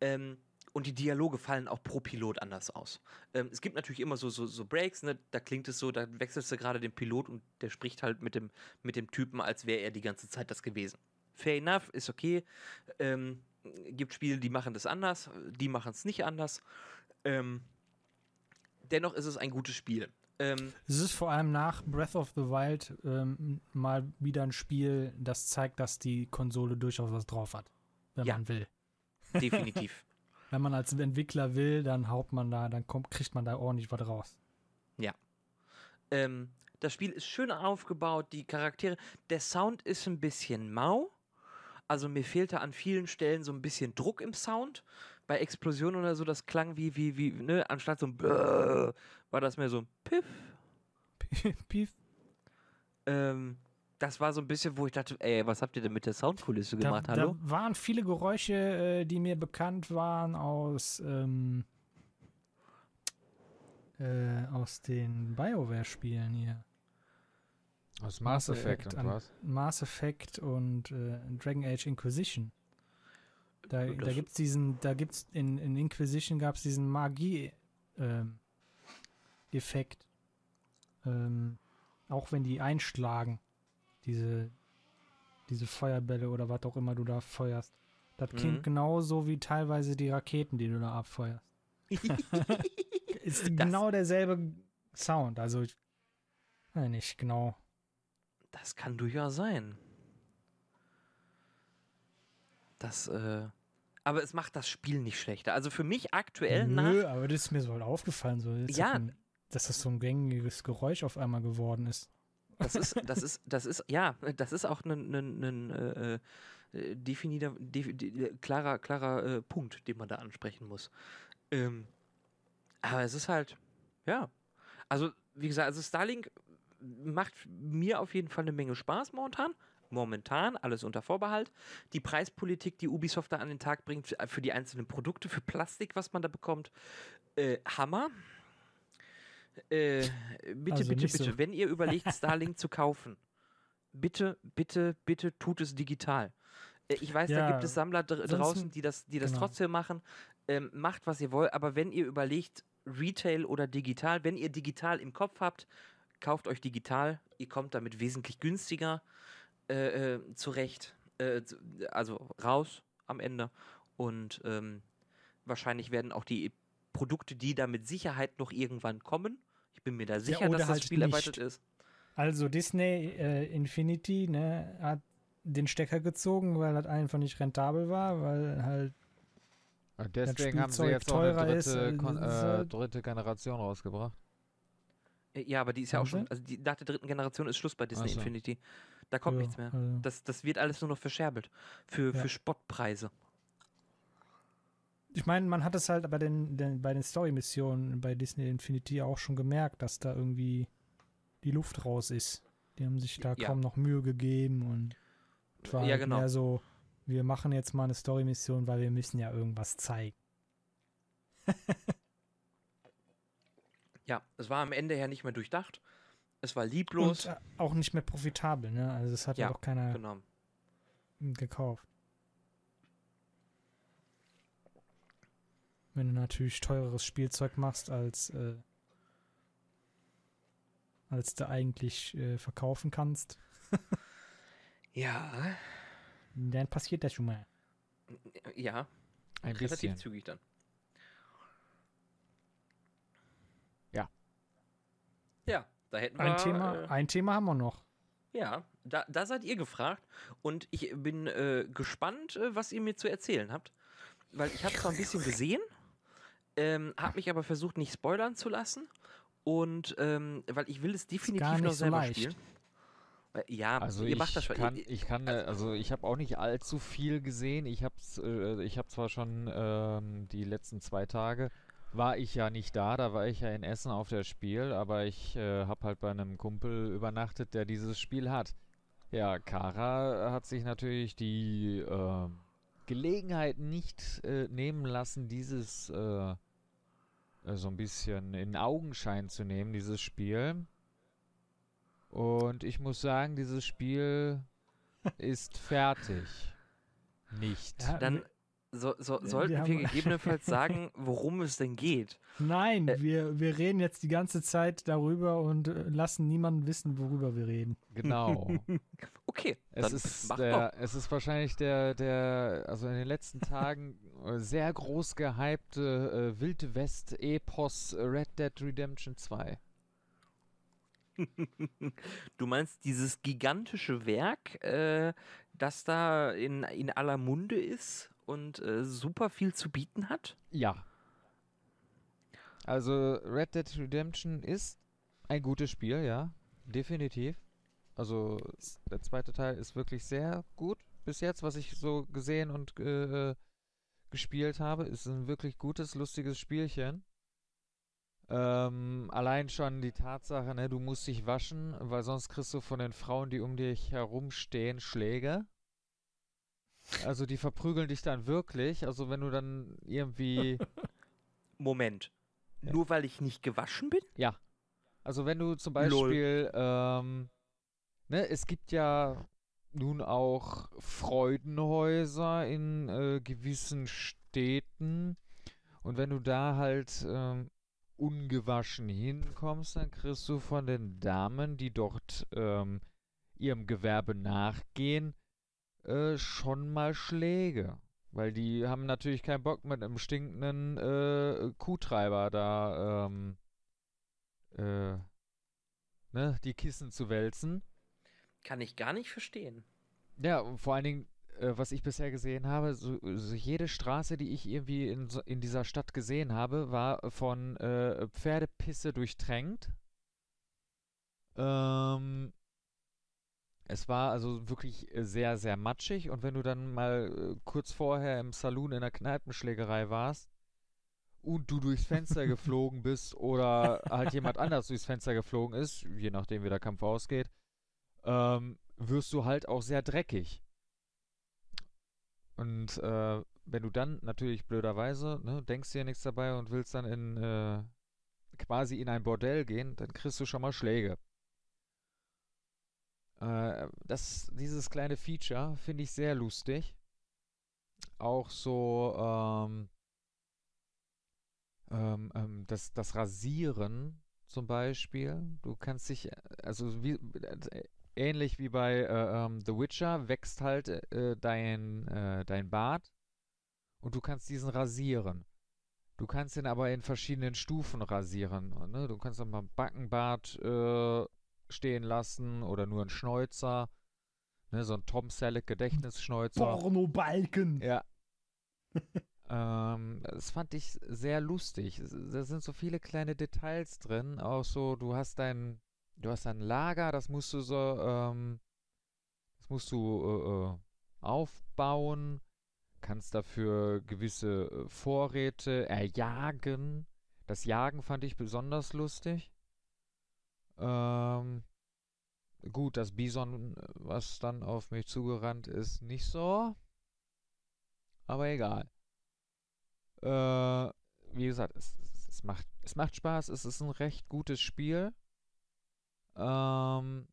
Ähm, und die Dialoge fallen auch pro Pilot anders aus. Ähm, es gibt natürlich immer so, so, so Breaks, ne? da klingt es so, da wechselst du gerade den Pilot und der spricht halt mit dem, mit dem Typen, als wäre er die ganze Zeit das gewesen. Fair enough, ist okay. Ähm, gibt Spiele, die machen das anders, die machen es nicht anders. Ähm, dennoch ist es ein gutes Spiel. Ähm, es ist vor allem nach Breath of the Wild ähm, mal wieder ein Spiel, das zeigt, dass die Konsole durchaus was drauf hat, wenn ja, man will. Definitiv. wenn man als Entwickler will, dann haut man da, dann kommt, kriegt man da ordentlich was raus. Ja. Ähm, das Spiel ist schön aufgebaut, die Charaktere. Der Sound ist ein bisschen mau. Also mir fehlte an vielen Stellen so ein bisschen Druck im Sound. Bei Explosionen oder so, das klang wie, wie, wie, ne, anstatt so ein Bäh, war das mehr so ein Piff. Piff. Ähm, das war so ein bisschen, wo ich dachte, ey, was habt ihr denn mit der Soundkulisse gemacht? Da, Hallo? Da waren viele Geräusche, äh, die mir bekannt waren aus, ähm, äh, aus den BioWare-Spielen hier. Aus Mass, Mass Effect, Effect und was? Mass Effect und äh, Dragon Age Inquisition. Da, das da gibt's diesen, da gibt's in, in Inquisition gab es diesen Magie-Effekt. Ähm, ähm, auch wenn die einschlagen diese, diese Feuerbälle oder was auch immer du da feuerst. Das klingt mhm. genauso wie teilweise die Raketen, die du da abfeuerst. ist das genau derselbe Sound. Also, ich, nein, nicht genau. Das kann durchaus sein. Das, äh, aber es macht das Spiel nicht schlechter. Also für mich aktuell Nö, nach. aber das ist mir so halt aufgefallen, so, ja. Ein, dass das so ein gängiges Geräusch auf einmal geworden ist. Das ist, das ist, das ist, ja, das ist auch ein, ein, ein äh, äh definiter, de, de, klarer, klarer äh, Punkt, den man da ansprechen muss. Ähm, aber es ist halt, ja. Also, wie gesagt, also Starlink macht mir auf jeden Fall eine Menge Spaß momentan. Momentan, alles unter Vorbehalt. Die Preispolitik, die Ubisoft da an den Tag bringt für die einzelnen Produkte, für Plastik, was man da bekommt, äh, Hammer. Äh, bitte, also bitte, bitte, so. wenn ihr überlegt, Starlink zu kaufen, bitte, bitte, bitte tut es digital. Äh, Ich weiß, da Ja, gibt es Sammler dr draußen, die das, die das genau. trotzdem machen. Ähm, macht, was ihr wollt, aber wenn ihr überlegt, Retail oder digital, wenn ihr digital im Kopf habt, kauft euch digital. Ihr kommt damit wesentlich günstiger äh, äh, zurecht. Äh, also raus am Ende. Und ähm, wahrscheinlich werden auch die Produkte, die da mit Sicherheit noch irgendwann kommen. Ich bin mir da sicher, oder dass das halt Spiel nicht. erweitert ist. Also Disney äh, Infinity ne, hat den Stecker gezogen, weil das einfach nicht rentabel war, weil halt Und deswegen haben sie Spielzeug jetzt auch eine teurer dritte, ist, äh, Kon dritte Generation rausgebracht. Äh, Ja, aber die ist ja auch schon, also die, nach der dritten Generation ist Schluss bei Disney so. Infinity. Da kommt ja, nichts mehr. Also, Das, das wird alles nur noch verscherbelt. Für, Ja. für Spottpreise. Ich meine, man hat es halt bei den, den bei den Story-Missionen bei Disney Infinity auch schon gemerkt, dass da irgendwie die Luft raus ist. Die haben sich da Ja. kaum noch Mühe gegeben und es war Ja, halt genau. mehr so, wir machen jetzt mal eine Story-Mission, weil wir müssen ja irgendwas zeigen. Ja, es war am Ende her nicht mehr durchdacht. Es war lieblos. Und äh, auch nicht mehr profitabel, ne? Also es hat ja, Ja, auch keiner genau. gekauft. Wenn du natürlich teureres Spielzeug machst, als, äh, als du eigentlich äh, verkaufen kannst, Ja, dann passiert das schon mal. ja, Ein relativ bisschen. zügig dann. Ja. Ja, da hätten Ein wir. Thema, Äh, ein Thema haben wir noch. ja, da, da seid ihr gefragt. Und ich bin äh, gespannt, äh, was ihr mir zu erzählen habt. Weil ich habe zwar ein bisschen gesehen, ähm, habe mich aber versucht, nicht spoilern zu lassen. Und ähm, weil ich will es definitiv gar noch nicht so selber leicht. spielen. Ja, Also ihr ich macht das schon. kann, ich kann, äh, also ich habe auch nicht allzu viel gesehen. Ich hab's, äh, ich habe zwar schon ähm, die letzten zwei Tage war ich ja nicht da, da war ich ja in Essen auf der Spiel, aber ich äh, habe halt bei einem Kumpel übernachtet, der dieses Spiel hat. Ja, Kara hat sich natürlich die äh, Gelegenheit nicht äh, nehmen lassen, dieses äh, äh, so ein bisschen in Augenschein zu nehmen, dieses Spiel. Und ich muss sagen, dieses Spiel ist fertig. Nicht. Ja, Dann so, so, wir sollten wir haben- gegebenenfalls sagen, worum es denn geht. Nein, Äh, wir, wir reden jetzt die ganze Zeit darüber und äh, lassen niemanden wissen, worüber wir reden. Genau. Okay, Es dann ist, der, es ist wahrscheinlich der, der, also in den letzten Tagen äh, sehr groß gehypte äh, Wilde West-Epos Red Dead Redemption 2. doch. Du meinst dieses gigantische Werk, äh, das da in, in aller Munde ist und äh, super viel zu bieten hat? Ja. Also Red Dead Redemption ist ein gutes Spiel, ja. Definitiv. Also der zweite Teil ist wirklich sehr gut bis jetzt, was ich so gesehen und äh, gespielt habe. Ist ein wirklich gutes, lustiges Spielchen. Ähm, allein schon die Tatsache, ne, du musst dich waschen, weil sonst kriegst du von den Frauen, die um dich herum stehen, Schläge. Also die verprügeln dich dann wirklich. Also wenn du dann irgendwie Moment. Ja. Nur weil ich nicht gewaschen bin? Ja. Also wenn du zum. Beispiel, ähm, ne, es gibt ja nun auch Freudenhäuser in äh, gewissen Städten und wenn du da halt ähm, ungewaschen hinkommst, dann kriegst du von den Damen, die dort ähm, ihrem Gewerbe nachgehen, äh, schon mal Schläge. Weil die haben natürlich keinen Bock mit einem stinkenden äh, Kuhtreiber da ähm, äh, ne, die Kissen zu wälzen. Kann ich gar nicht verstehen. Ja, und vor allen Dingen, äh, was ich bisher gesehen habe, so, so jede Straße, die ich irgendwie in, in dieser Stadt gesehen habe, war von äh, Pferdepisse durchtränkt. Ähm, es war also wirklich äh, sehr, sehr matschig und wenn du dann mal äh, kurz vorher im Saloon in der Kneipenschlägerei warst und du durchs Fenster geflogen bist oder halt jemand anders durchs Fenster geflogen ist, je nachdem wie der Kampf ausgeht, ähm, wirst du halt auch sehr dreckig. Und äh, wenn du dann natürlich blöderweise, ne, denkst dir nichts dabei und willst dann in äh, quasi in ein Bordell gehen, dann kriegst du schon mal Schläge. Äh, das, dieses kleine Feature finde ich sehr lustig. Auch so ähm, ähm, ähm, das, das Rasieren zum Beispiel. Du kannst dich, also wie, äh, ähnlich wie bei äh, ähm, The Witcher, wächst halt äh, dein, äh, dein Bart und du kannst diesen rasieren. Du kannst ihn aber in verschiedenen Stufen rasieren. Ne? Du kannst auch mal Backenbart äh, stehen lassen oder nur einen Schnäuzer. Ne? So ein Tom Selleck Gedächtnisschnäuzer. Pornobalken! Ja. ähm, das fand ich sehr lustig. Da sind so viele kleine Details drin. Auch so, du hast dein, du hast ein Lager, das musst du so, ähm, das musst du äh, äh aufbauen kannst dafür gewisse äh, Vorräte erjagen. Das Jagen fand ich besonders lustig. Ähm, gut, das Bison, was dann auf mich zugerannt ist, nicht so. Aber egal. Äh, wie gesagt, es, es, macht, es macht Spaß. Es ist ein recht gutes Spiel. Ähm,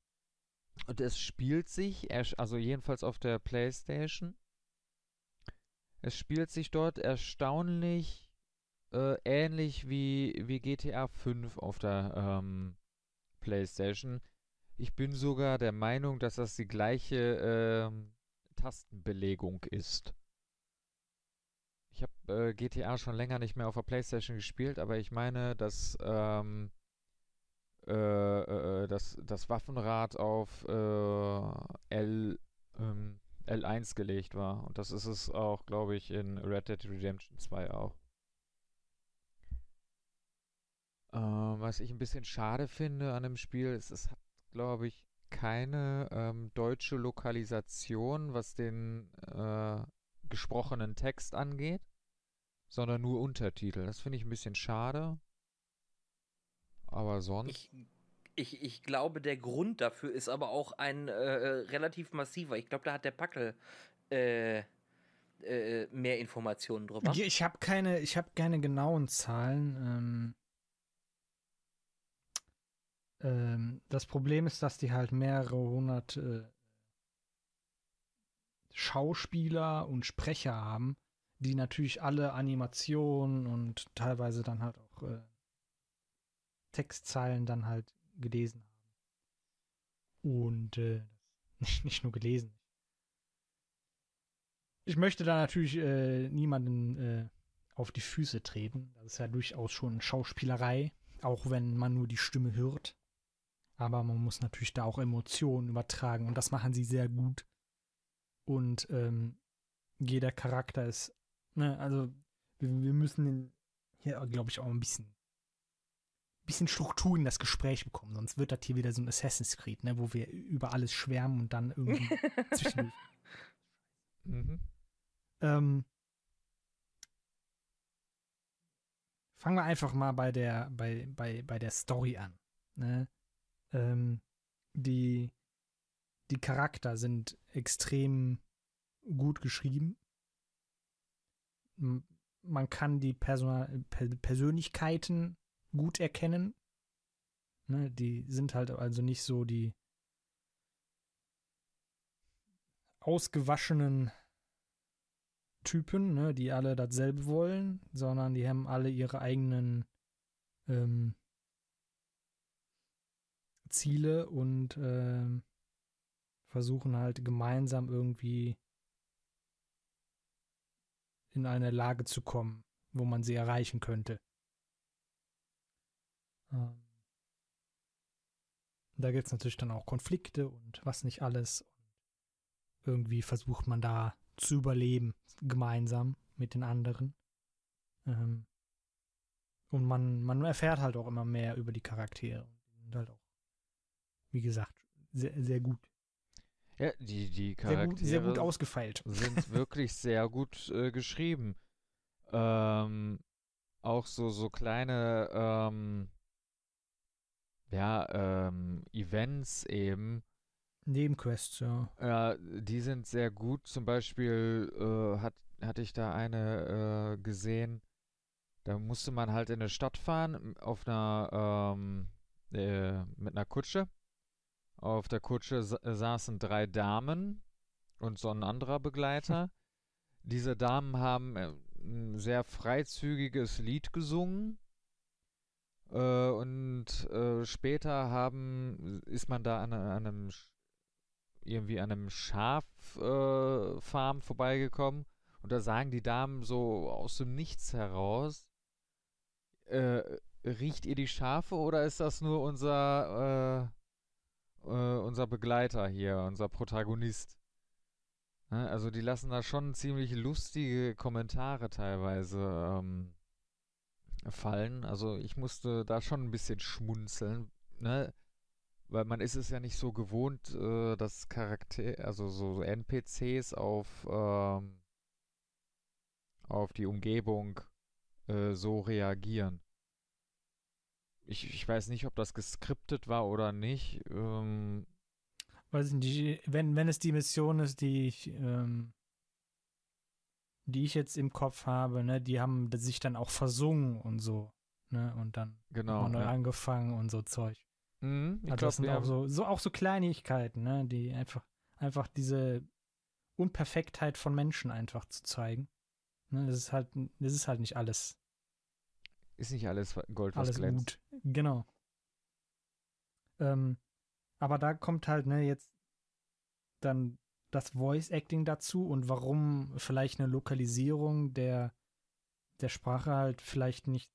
und es spielt sich, also jedenfalls auf der PlayStation, es spielt sich dort erstaunlich äh, ähnlich wie, wie GTA 5 auf der ähm, PlayStation. Ich bin sogar der Meinung, dass das die gleiche ähm, Tastenbelegung ist. Ich habe äh, GTA schon länger nicht mehr auf der PlayStation gespielt, aber ich meine, dass ähm, äh, äh, äh das, das Waffenrad auf äh, L ähm, L1 gelegt war. Und das ist es auch, glaube ich, in Red Dead Redemption 2 auch. Ähm, was ich ein bisschen schade finde an dem Spiel, ist, es hat, glaube ich, keine ähm, deutsche Lokalisation, was den äh, gesprochenen Text angeht, sondern nur Untertitel. Das finde ich ein bisschen schade. Aber sonst. Ich ich, ich glaube, der Grund dafür ist aber auch ein äh, äh relativ massiver. Ich glaube, da hat der Packel äh, äh, mehr Informationen drüber. Ich habe keine, ich habe keine genauen Zahlen. Ähm, ähm, das Problem ist, dass die halt mehrere hundert äh, Schauspieler und Sprecher haben, die natürlich alle Animationen und teilweise dann halt auch äh, Textzeilen dann halt gelesen haben. Und äh, nicht, nicht nur gelesen. Ich möchte da natürlich äh, niemanden äh, auf die Füße treten. Das ist ja durchaus schon Schauspielerei, auch wenn man nur die Stimme hört. Aber man muss natürlich da auch Emotionen übertragen und das machen sie sehr gut. Und ähm, jeder Charakter ist, ne, also wir, wir müssen hier, glaube ich, auch ein bisschen bisschen Struktur in das Gespräch bekommen, sonst wird das hier wieder so ein Assassin's Creed, ne, wo wir über alles schwärmen und dann irgendwie zwischendurch. Mhm. Ähm, fangen wir einfach mal bei der, bei, bei, bei der Story an. Ne? Ähm, die, die Charakter sind extrem gut geschrieben. Man kann die Person Persönlichkeiten gut erkennen. Ne, die sind halt also nicht so die ausgewaschenen Typen, ne, die alle dasselbe wollen, sondern die haben alle ihre eigenen ähm, Ziele und ähm, versuchen halt gemeinsam irgendwie in eine Lage zu kommen, wo man sie erreichen könnte. Ähm, da gibt es natürlich dann auch Konflikte und was nicht alles. Und irgendwie versucht man da zu überleben, gemeinsam mit den anderen. Ähm, und man, man erfährt halt auch immer mehr über die Charaktere. Sind halt auch, wie gesagt, sehr, sehr gut. Ja, die, die Charaktere sehr gut, sehr gut ausgefeilt. sind wirklich sehr gut äh, geschrieben. Ähm, auch so, so kleine ähm, ja, ähm, Events eben. Nebenquests, ja. Ja, die sind sehr gut. Zum Beispiel äh, hat, hatte ich da eine äh, gesehen, da musste man halt in eine Stadt fahren auf einer, ähm, äh, mit einer Kutsche. Auf der Kutsche sa saßen drei Damen und so ein anderer Begleiter. Diese Damen haben äh, ein sehr freizügiges Lied gesungen. Äh, und äh, später haben, ist man da an, an einem irgendwie an einem Schaffarm äh, vorbeigekommen und da sagen die Damen so aus dem Nichts heraus, äh, riecht ihr die Schafe oder ist das nur unser, äh, unser Begleiter hier, unser Protagonist? Ne? Also die lassen da schon ziemlich lustige Kommentare teilweise ähm, fallen. Also ich musste da schon ein bisschen schmunzeln, ne? Weil man ist es ja nicht so gewohnt, äh, dass Charakter, also so NPCs auf, ähm, auf die Umgebung äh, so reagieren. Ich, ich weiß nicht, ob das geskriptet war oder nicht. Ähm, weiß ich nicht, wenn, wenn es die Mission ist, die ich, ähm, die ich jetzt im Kopf habe, ne, die haben sich dann auch versungen und so, ne, und dann genau, neu ja. angefangen und so Zeug. Mhm, ich Also das glaub, sind wir auch so, so auch so Kleinigkeiten, ne, die einfach, einfach diese Unperfektheit von Menschen einfach zu zeigen. Ne, das ist halt, das ist halt nicht alles, ist nicht alles Gold, was alles glänzt. gut. Genau. Ähm, aber da kommt halt, ne, jetzt dann das Voice Acting dazu und warum vielleicht eine Lokalisierung der, der Sprache halt vielleicht nicht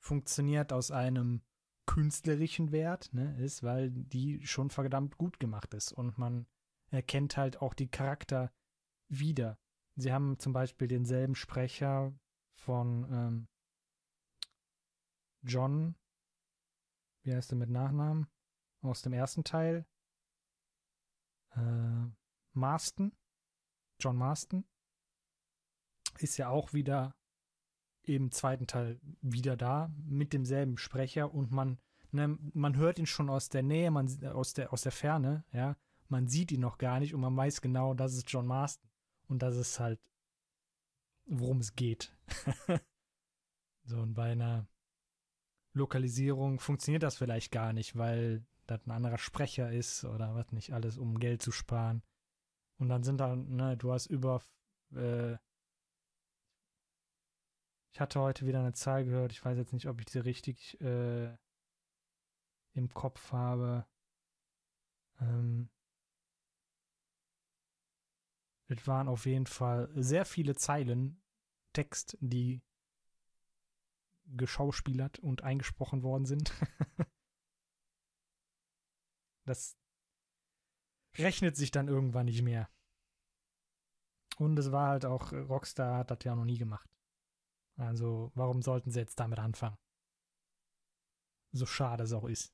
funktioniert aus einem künstlerischen Wert, ne, ist, weil die schon verdammt gut gemacht ist und man erkennt halt auch die Charakter wieder. Sie haben zum Beispiel denselben Sprecher von ähm, John, wie heißt er mit Nachnamen? Aus dem ersten Teil. Äh, Marston. John Marston. Ist ja auch wieder im zweiten Teil wieder da mit demselben Sprecher und man, ne, man hört ihn schon aus der Nähe, man aus der, aus der Ferne, ja. Man sieht ihn noch gar nicht und man weiß genau, das ist John Marston. Und das ist halt, worum es geht. so, und bei einer Lokalisierung funktioniert das vielleicht gar nicht, weil das ein anderer Sprecher ist oder was nicht alles, um Geld zu sparen. Und dann sind da, ne, du hast über, äh, ich hatte heute wieder eine Zahl gehört, ich weiß jetzt nicht, ob ich sie richtig äh, im Kopf habe. Ähm, es waren auf jeden Fall sehr viele Zeilen Text, die geschauspielert und eingesprochen worden sind. das rechnet sich dann irgendwann nicht mehr. Und es war halt auch, Rockstar hat das ja noch nie gemacht. Also, warum sollten sie jetzt damit anfangen? So schade es auch ist.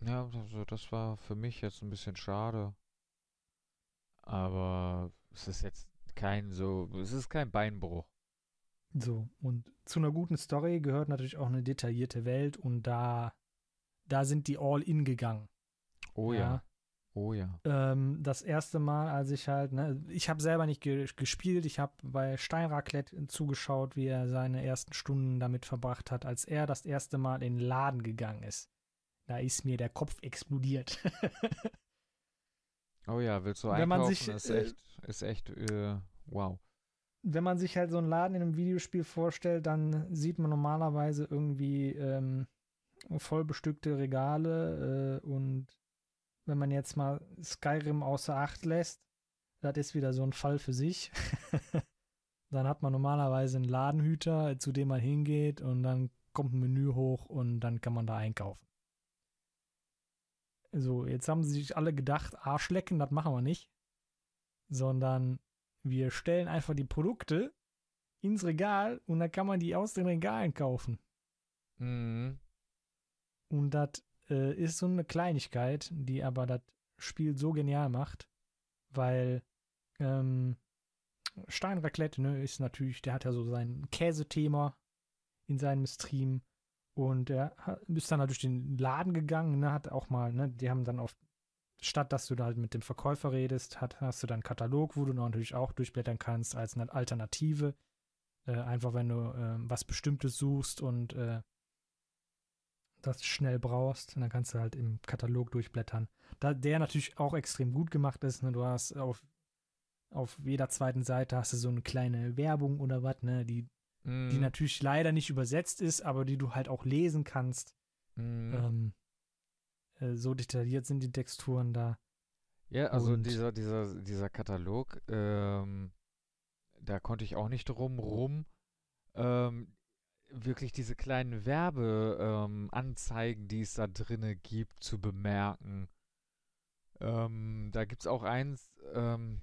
Ja, also das war für mich jetzt ein bisschen schade. Aber es ist jetzt kein so, es ist kein Beinbruch. So, und zu einer guten Story gehört natürlich auch eine detaillierte Welt und da, da sind die all in gegangen. Oh ja. Oh ja. Ähm, das erste Mal, als ich halt, ne, ich habe selber nicht ge gespielt, ich habe bei Steinraclette zugeschaut, wie er seine ersten Stunden damit verbracht hat, als er das erste Mal in den Laden gegangen ist. Da ist mir der Kopf explodiert. Oh ja, willst du Wenn man einkaufen? sich, ist äh, echt, ist echt, äh, wow. Wenn man sich halt so einen Laden in einem Videospiel vorstellt, dann sieht man normalerweise irgendwie ähm, vollbestückte Regale äh, und wenn man jetzt mal Skyrim außer Acht lässt, das ist wieder so ein Fall für sich. dann hat man normalerweise einen Ladenhüter, zu dem man hingeht und dann kommt ein Menü hoch und dann kann man da einkaufen. So, jetzt haben sie sich alle gedacht, Arschlecken, das machen wir nicht. Sondern wir stellen einfach die Produkte ins Regal und dann kann man die aus den Regalen kaufen. Mhm. Und das äh, ist so eine Kleinigkeit, die aber das Spiel so genial macht, weil ähm, Steinraclette ne, ist natürlich, der hat ja so sein Käsethema in seinem Stream und er ist dann halt durch den Laden gegangen, ne, hat auch mal, ne, die haben dann auf, statt dass du da halt mit dem Verkäufer redest, hat, hast du dann einen Katalog, wo du natürlich auch durchblättern kannst als eine Alternative. Äh, einfach wenn du äh, was Bestimmtes suchst und äh, das schnell brauchst. Dann kannst du halt im Katalog durchblättern. Da der natürlich auch extrem gut gemacht ist. Ne? Du hast auf, auf jeder zweiten Seite hast du so eine kleine Werbung oder was, ne? Die, Mhm. die natürlich leider nicht übersetzt ist, aber die du halt auch lesen kannst. Mhm. Ähm, äh, so detailliert sind die Texturen da. Ja, also Und- dieser, dieser, dieser Katalog, ähm, da konnte ich auch nicht drum rum, ähm, wirklich diese kleinen Werbeanzeigen, ähm, die es da drinne gibt, zu bemerken. Ähm, da gibt es auch eins, ähm,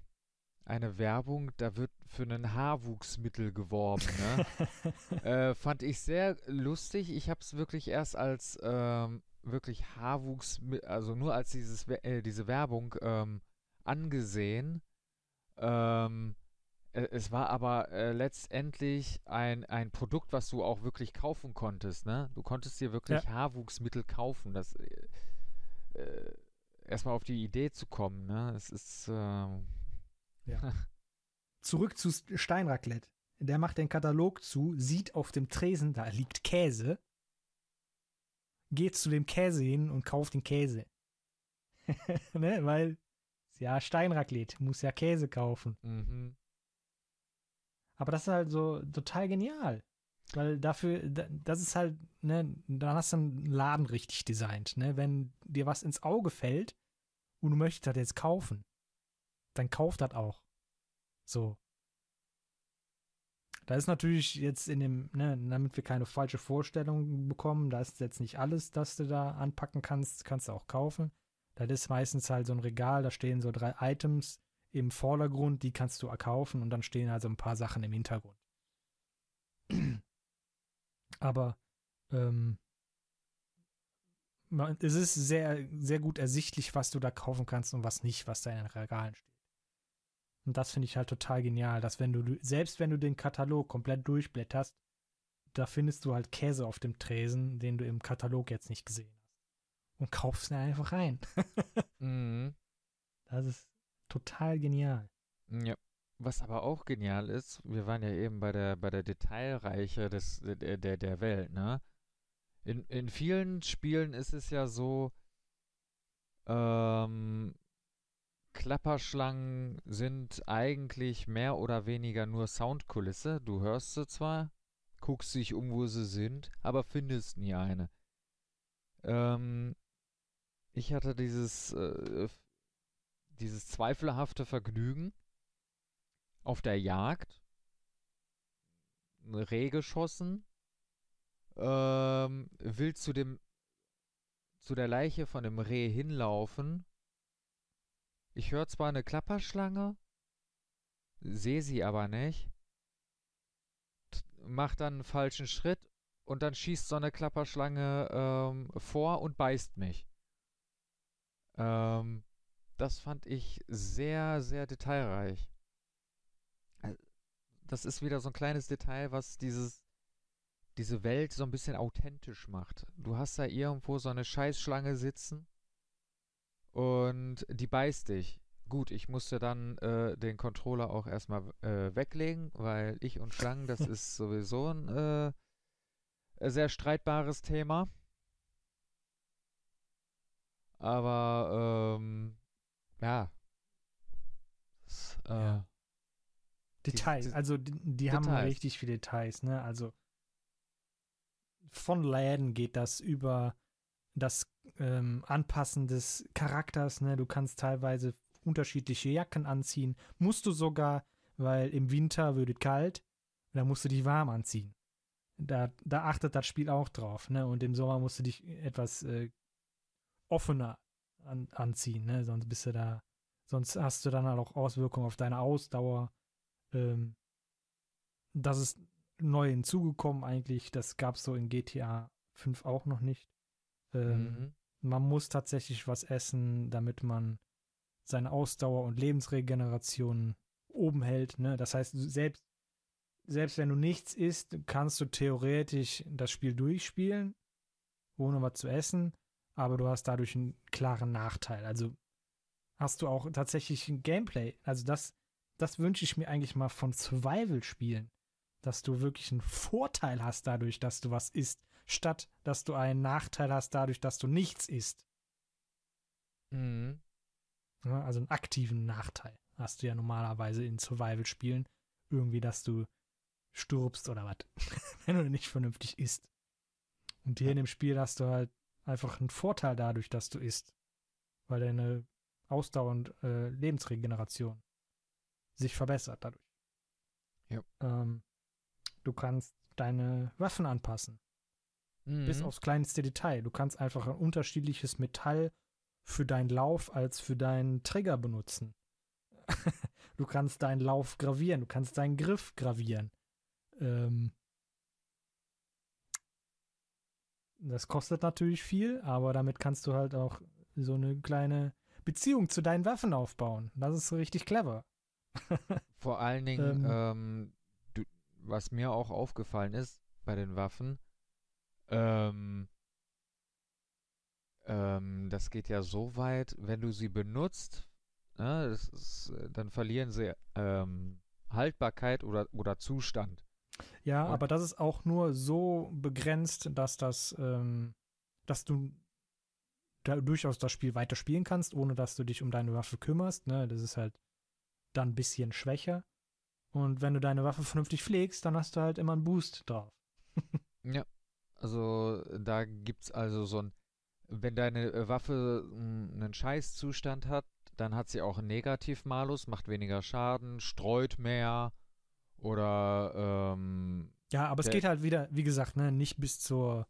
eine Werbung, da wird für ein Haarwuchsmittel geworben, ne? äh, fand ich sehr lustig. Ich habe es wirklich erst als ähm, wirklich Haarwuchs, also nur als dieses, äh, diese Werbung ähm, angesehen. Ähm, äh, es war aber äh, letztendlich ein, ein Produkt, was du auch wirklich kaufen konntest, ne? Du konntest dir wirklich Haarwuchsmittel kaufen. Das äh, äh, erstmal auf die Idee zu kommen, ne? Es ist ähm, Zurück zu Steinraclette. Der macht den Katalog zu, sieht auf dem Tresen, da liegt Käse, geht zu dem Käse hin und kauft den Käse. ne? Weil, ja, Steinraclette, muss ja Käse kaufen. mhm. Aber das ist halt so total genial. Weil dafür, da- das ist halt, ne, dann hast du einen Laden richtig designt, ne? Wenn dir was ins Auge fällt und du möchtest das jetzt kaufen, dann kauf das auch. So. Da ist natürlich jetzt in dem, ne, damit wir keine falsche Vorstellung bekommen, da ist jetzt nicht alles, das du da anpacken kannst, kannst du auch kaufen. Das ist meistens halt so ein Regal, da stehen so drei Items im Vordergrund, die kannst du kaufen und dann stehen halt so ein paar Sachen im Hintergrund. Aber ähm, es ist sehr, sehr gut ersichtlich, was du da kaufen kannst und was nicht, was da in den Regalen steht. Und das finde ich halt total genial, dass wenn du, selbst wenn du den Katalog komplett durchblätterst, da findest du halt Käse auf dem Tresen, den du im Katalog jetzt nicht gesehen hast. Und kaufst ihn einfach rein. Mhm. Das ist total genial. Ja. Was aber auch genial ist, wir waren ja eben bei der, bei der Detailreiche des, der, der, der Welt, ne? In, in vielen Spielen ist es ja so, ähm, Klapperschlangen sind eigentlich mehr oder weniger nur Soundkulisse. Du hörst sie zwar, guckst dich um, wo sie sind, aber findest nie eine. Ähm, ich hatte dieses, äh, dieses zweifelhafte Vergnügen auf der Jagd, ein Reh geschossen, ähm, will zu dem, zu der Leiche von dem Reh hinlaufen. Ich höre zwar eine Klapperschlange, sehe sie aber nicht, t- mach dann einen falschen Schritt und dann schießt so eine Klapperschlange ähm, vor und beißt mich. Ähm, das fand ich sehr, sehr detailreich. Äh, Das ist wieder so ein kleines Detail, was dieses, diese Welt so ein bisschen authentisch macht. Du hast da irgendwo so eine Scheißschlange sitzen und die beißt dich. Gut, ich musste dann äh, den Controller auch erstmal äh, weglegen, weil ich und Schlangen, das ist sowieso ein äh, sehr streitbares Thema. Aber ähm, ja. Das, äh, Ja. Details, die- also die, die haben Details. richtig viele Details, ne? Also von Läden geht das über das ähm, Anpassen des Charakters, ne? Du kannst teilweise unterschiedliche Jacken anziehen, musst du sogar, weil im Winter wird es kalt, da musst du dich warm anziehen. Da, da achtet das Spiel auch drauf, ne? Und im Sommer musst du dich etwas äh, offener an, anziehen, ne? Sonst bist du da, sonst hast du dann halt auch Auswirkungen auf deine Ausdauer. Ähm, das ist neu hinzugekommen eigentlich. Das gab es so in GTA 5 auch noch nicht. Ähm, mhm. Man muss tatsächlich was essen, damit man seine Ausdauer und Lebensregeneration oben hält. Ne? Das heißt, selbst, selbst wenn du nichts isst, kannst du theoretisch das Spiel durchspielen, ohne was zu essen, aber du hast dadurch einen klaren Nachteil. Also hast du auch tatsächlich ein Gameplay. Also das, das wünsche ich mir eigentlich mal von Survival-Spielen, dass du wirklich einen Vorteil hast dadurch, dass du was isst, statt dass du einen Nachteil hast dadurch, dass du nichts isst. Mhm. Ja, also einen aktiven Nachteil hast du ja normalerweise in Survival-Spielen. Irgendwie, dass du stirbst oder was, wenn du nicht vernünftig isst. Und hier Ja. in dem Spiel hast du halt einfach einen Vorteil dadurch, dass du isst. Weil deine Ausdauer und äh, Lebensregeneration sich verbessert dadurch. Ja. Ähm, du kannst deine Waffen anpassen. Mhm. Bis aufs kleinste Detail. Du kannst einfach ein unterschiedliches Metall für deinen Lauf als für deinen Trigger benutzen. du kannst deinen Lauf gravieren, du kannst deinen Griff gravieren. Ähm das kostet natürlich viel, aber damit kannst du halt auch so eine kleine Beziehung zu deinen Waffen aufbauen. Das ist richtig clever. Vor allen Dingen, Ähm. ähm, du, was mir auch aufgefallen ist bei den Waffen, ähm, ähm, das geht ja so weit, wenn du sie benutzt, ne, das ist, äh, dann verlieren sie ähm, Haltbarkeit oder, oder Zustand. Ja, Und- aber das ist auch nur so begrenzt, dass das, ähm, dass du da durchaus das Spiel weiter spielen kannst, ohne dass du dich um deine Waffe kümmerst. Ne? Das ist halt dann ein bisschen schwächer. Und wenn du deine Waffe vernünftig pflegst, dann hast du halt immer einen Boost drauf. Ja, also da gibt's also so ein, wenn deine äh, Waffe einen Scheißzustand hat, dann hat sie auch einen Negativmalus, macht weniger Schaden, streut mehr oder ähm, Ja, aber es geht halt wieder, wie gesagt, ne, nicht bis zur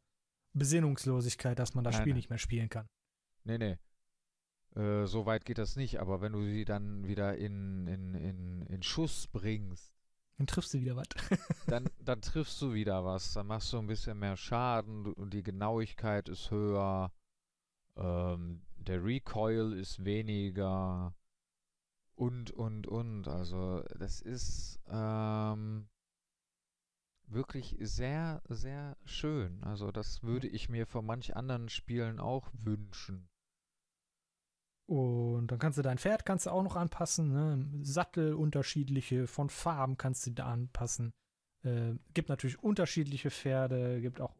Besinnungslosigkeit, dass man das Nein, Spiel nein. nicht mehr spielen kann. nee, nee. Äh, so weit geht das nicht, aber wenn du sie dann wieder in, in, in, in Schuss bringst, Dann triffst du wieder was. dann, dann triffst du wieder was, dann machst du ein bisschen mehr Schaden die Genauigkeit ist höher, ähm, der Recoil ist weniger und, und, und. Also das ist ähm, wirklich sehr, sehr schön. Also das würde ich mir von manch anderen Spielen auch wünschen. Und dann kannst du dein Pferd kannst du auch noch anpassen, ne? Sattel unterschiedliche, von Farben kannst du da anpassen. Äh, gibt natürlich unterschiedliche Pferde, gibt auch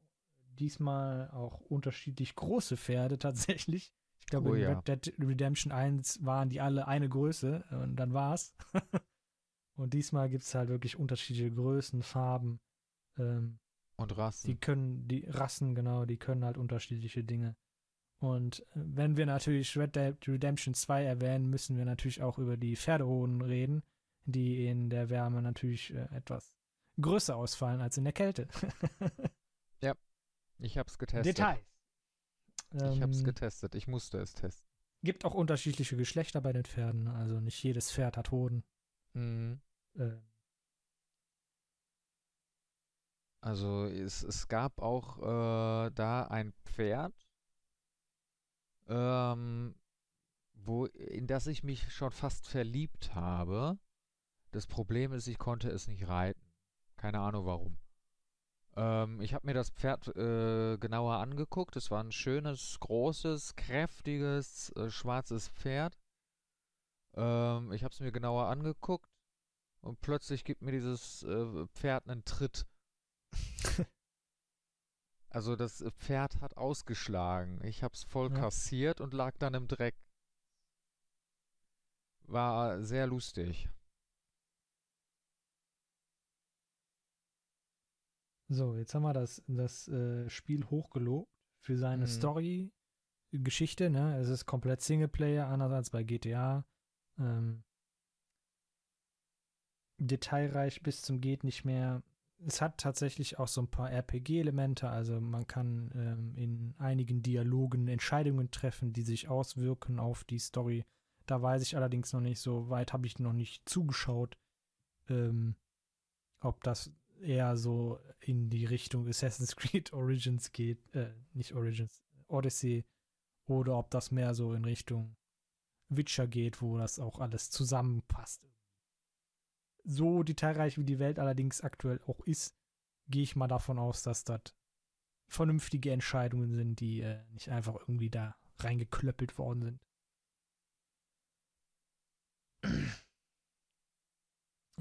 diesmal auch unterschiedlich große Pferde tatsächlich. Ich glaube, Oh in ja. Red Dead Redemption 1 waren die alle eine Größe und dann war's. und diesmal gibt es halt wirklich unterschiedliche Größen, Farben. Ähm, Und Rassen. die können, die Rassen, genau, die können halt unterschiedliche Dinge. Und äh, wenn wir natürlich Red Dead Redemption 2 erwähnen, müssen wir natürlich auch über die Pferdehoden reden, die in der Wärme natürlich äh, etwas größer ausfallen als in der Kälte. ich hab's getestet. Details. Ich hab's Ähm, getestet. Ich musste es testen. Gibt auch unterschiedliche Geschlechter bei den Pferden, also nicht jedes Pferd hat Hoden. Mhm. Äh, Also es, es gab auch äh, da ein Pferd, ähm, wo, in das ich mich schon fast verliebt habe. Das Problem ist, ich konnte es nicht reiten. Keine Ahnung warum. Ähm, ich habe mir das Pferd äh, genauer angeguckt. Es war ein schönes, großes, kräftiges, äh, schwarzes Pferd. Ähm, ich habe es mir genauer angeguckt und plötzlich gibt mir dieses äh, Pferd einen Tritt. Also das Pferd hat ausgeschlagen. Ich hab's voll Ja. kassiert und lag dann im Dreck. War sehr lustig. so, jetzt haben wir das, das äh, Spiel hochgelobt für seine Mhm. Story-Geschichte. Ne? Es ist komplett Singleplayer, anders als bei GTA. Ähm, detailreich bis zum geht nicht mehr. Es hat tatsächlich auch so ein paar RPG-Elemente, also man kann ähm, in einigen Dialogen Entscheidungen treffen, die sich auswirken auf die Story. Da weiß ich allerdings noch nicht, so weit habe ich noch nicht zugeschaut, ähm, ob das eher so in die Richtung Assassin's Creed Origins geht, äh, nicht Origins, Odyssey, oder ob das mehr so in Richtung Witcher geht, wo das auch alles zusammenpasst. So detailreich wie die Welt allerdings aktuell auch ist, gehe ich mal davon aus, dass das vernünftige Entscheidungen sind, die äh, nicht einfach irgendwie da reingeklöppelt worden sind.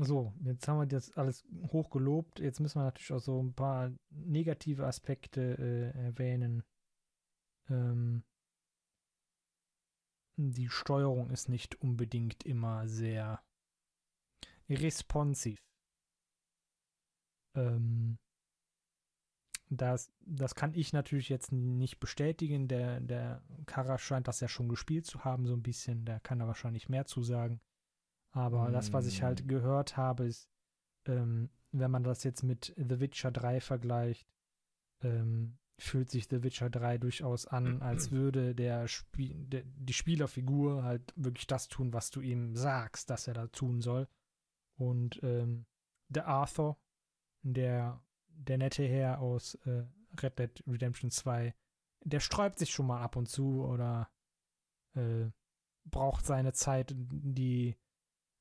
So, jetzt haben wir das alles hochgelobt. Jetzt müssen wir natürlich auch so ein paar negative Aspekte äh, erwähnen. Ähm, die Steuerung ist nicht unbedingt immer sehr responsiv. Ähm, das, das kann ich natürlich jetzt nicht bestätigen. Der, der Kara scheint das ja schon gespielt zu haben, so ein bisschen. Der kann da wahrscheinlich mehr zu sagen. Aber mm. das, was ich halt mm. gehört habe, ist, ähm, wenn man das jetzt mit The Witcher 3 vergleicht, ähm, fühlt sich The Witcher 3 durchaus an, als würde der, Spie der, die Spielerfigur halt wirklich das tun, was du ihm sagst, dass er da tun soll. Und ähm, der Arthur, der, der nette Herr aus äh, Red Dead Redemption 2, der sträubt sich schon mal ab und zu oder äh, braucht seine Zeit, die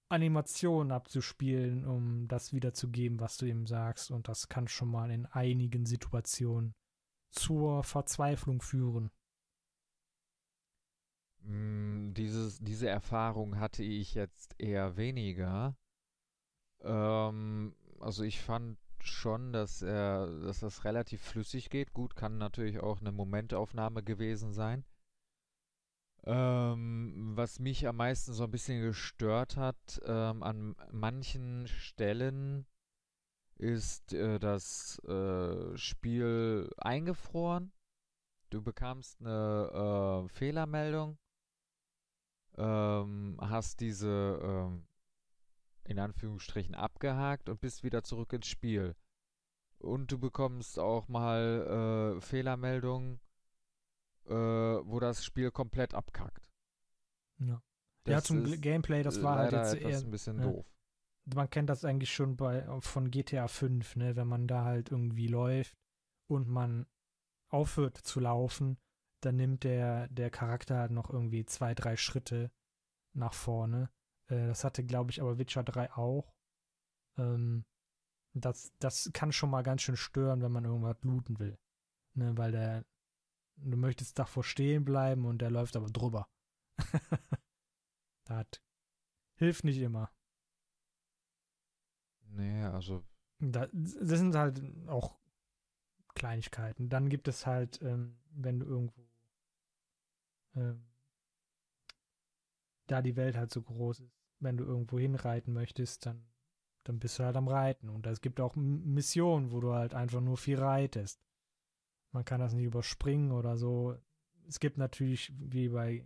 Animationen abzuspielen, um das wiederzugeben, was du ihm sagst. Und das kann schon mal in einigen Situationen zur Verzweiflung führen. Mm, dieses, diese Erfahrung hatte ich jetzt eher weniger. Ähm, also ich fand schon, dass er, dass das relativ flüssig geht. Gut, kann natürlich auch eine Momentaufnahme gewesen sein. Ähm, was mich am meisten so ein bisschen gestört hat, ähm, an manchen Stellen ist äh, das äh, Spiel eingefroren. Du bekamst eine äh, Fehlermeldung, ähm, hast diese ähm, in Anführungsstrichen abgehakt und bist wieder zurück ins Spiel. Und du bekommst auch mal äh, Fehlermeldungen, äh, wo das Spiel komplett abkackt. Ja, das ja zum Gameplay, das war halt jetzt eher ein bisschen ja. doof. Man kennt das eigentlich schon bei von GTA 5, ne, wenn man da halt irgendwie läuft und man aufhört zu laufen, dann nimmt der, der Charakter halt noch irgendwie zwei, drei Schritte nach vorne. Äh, das hatte, glaube ich, aber Witcher 3 auch. Ähm, das, das kann schon mal ganz schön stören, wenn man irgendwas looten will. Ne, weil der, du möchtest davor stehen bleiben und der läuft aber drüber. das hilft nicht immer. Nee, also. Da, das sind halt auch Kleinigkeiten. Dann gibt es halt, ähm, wenn du irgendwo ähm, da die Welt halt so groß ist, wenn du irgendwo hinreiten möchtest, dann, dann bist du halt am Reiten. Und es gibt auch Missionen, wo du halt einfach nur viel reitest. Man kann das nicht überspringen oder so. Es gibt natürlich, wie bei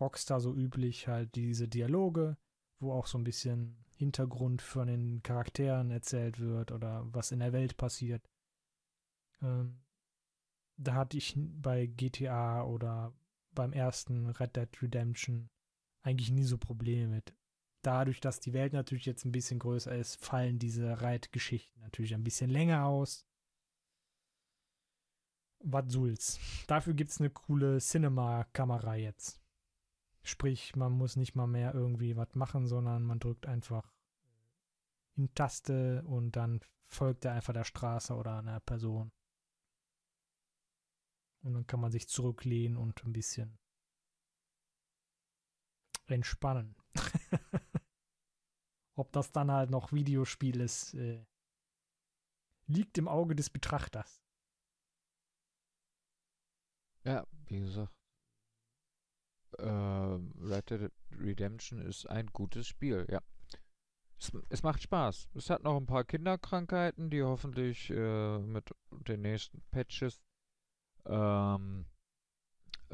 Rockstar so üblich, halt diese Dialoge, wo auch so ein bisschen Hintergrund von den Charakteren erzählt wird oder was in der Welt passiert. Ähm, da hatte ich bei GTA oder beim ersten Red Dead Redemption eigentlich nie so Probleme mit dadurch, dass die Welt natürlich jetzt ein bisschen größer ist, fallen diese Reitgeschichten natürlich ein bisschen länger aus. Was soll's. Dafür gibt's eine coole Cinema-Kamera jetzt. Sprich, man muss nicht mal mehr irgendwie was machen, sondern man drückt einfach in Taste und dann folgt er einfach der Straße oder einer Person. Und dann kann man sich zurücklehnen und ein bisschen entspannen. Ob das dann halt noch Videospiel ist, äh, liegt im Auge des Betrachters. Ja, wie gesagt, äh, Red Dead Redemption ist ein gutes Spiel, ja. Es, es, macht Spaß. Es hat noch ein paar Kinderkrankheiten, die hoffentlich äh, mit den nächsten Patches ähm, äh,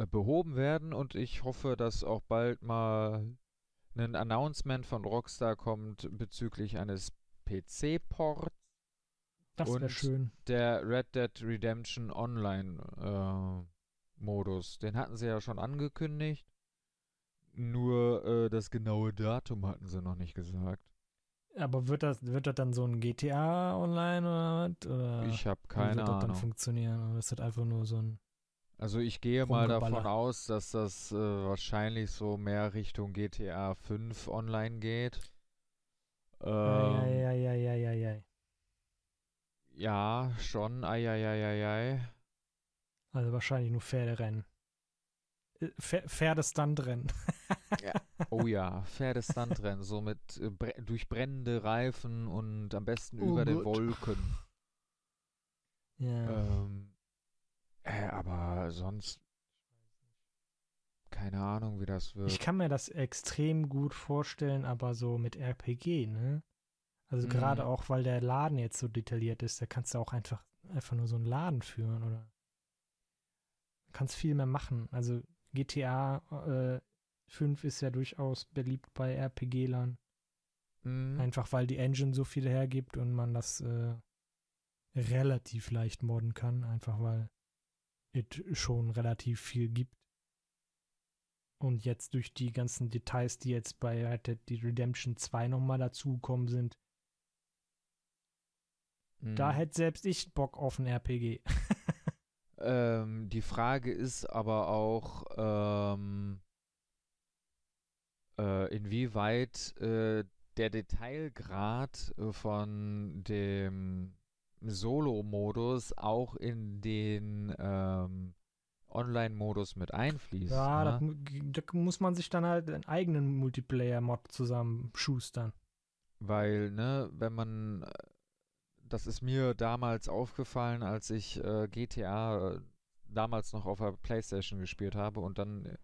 behoben werden und ich hoffe, dass auch bald mal ein Announcement von Rockstar kommt bezüglich eines PC-Ports. Das wäre schön. Der Red Dead Redemption Online äh, Modus. Den hatten sie ja schon angekündigt. Nur äh, das genaue Datum hatten sie noch nicht gesagt. Aber wird das, wird das dann so ein GTA Online oder, oder Ich habe keine Ahnung. Wie wird das dann funktionieren? Oder ist das einfach nur so ein also ich gehe mal davon aus, dass das äh, wahrscheinlich so mehr Richtung GTA 5 online geht. Ähm, ja, ja, ja, ja, ja, ja. schon. Eieieiei. Also wahrscheinlich nur Pferderennen. Äh, Pferdestuntrennen. Oh ja, Pferdestuntrennen, so mit äh, durch brennende Reifen und am besten Oh über den Gott. Wolken. Ja. Ähm, äh, aber sonst keine Ahnung, wie das wird. Ich kann mir das extrem gut vorstellen, aber so mit RPG, ne? Also Mhm. gerade auch, weil der Laden jetzt so detailliert ist, da kannst du auch einfach, einfach nur so einen Laden führen oder kannst viel mehr machen. Also GTA äh, 5 ist ja durchaus beliebt bei RPG-Lern. Mhm. Einfach weil die Engine so viel hergibt und man das äh, relativ leicht modden kann, einfach weil es schon relativ viel gibt. Und jetzt durch die ganzen Details, die jetzt bei Red Dead Dead Redemption 2 nochmal dazugekommen sind, da Mhm. hätte selbst ich Bock auf ein RPG. Ähm, die Frage ist aber auch, ähm, äh, inwieweit äh, der Detailgrad äh, von dem Solo-Modus auch in den ähm, Online-Modus mit einfließt. ja, ne? da muss man sich dann halt einen eigenen Multiplayer-Mod zusammenschustern. Weil, ne, wenn man, das ist mir damals aufgefallen, als ich äh, GTA äh, damals noch auf der PlayStation gespielt habe und dann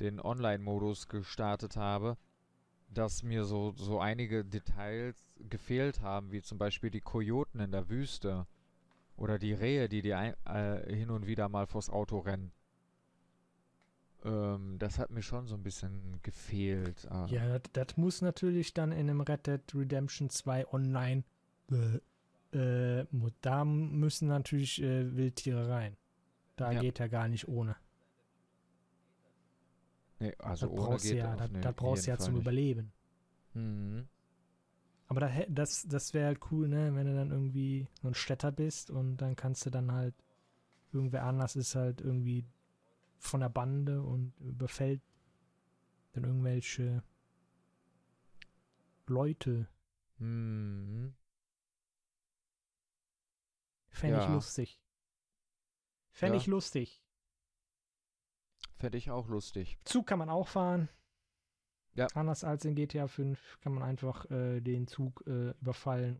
den Online-Modus gestartet habe, dass mir so, so einige Details gefehlt haben, wie zum Beispiel die Kojoten in der Wüste oder die Rehe, die dir äh, hin und wieder mal vors Auto rennen. Ähm, das hat mir schon so ein bisschen gefehlt. äh. Ja, das muss natürlich dann in einem Red Dead Redemption 2 online. Äh, äh, da müssen natürlich äh, Wildtiere rein. Da Ja. geht er gar nicht ohne. Nee, also das ohne brauchst geht ja, auf das, ne- das brauchst du ja Fall zum nicht. Überleben. Mhm. Aber da, das, das wäre halt cool, ne, wenn du dann irgendwie so ein Städter bist und dann kannst du dann halt, irgendwer anders ist halt irgendwie von der Bande und überfällt dann irgendwelche Leute. Mhm. Fände ich Ja. lustig. Fände Ja. ich lustig. Fände ich auch lustig. Zug kann man auch fahren. Ja. Anders als in GTA 5 kann man einfach äh, den Zug äh, überfallen.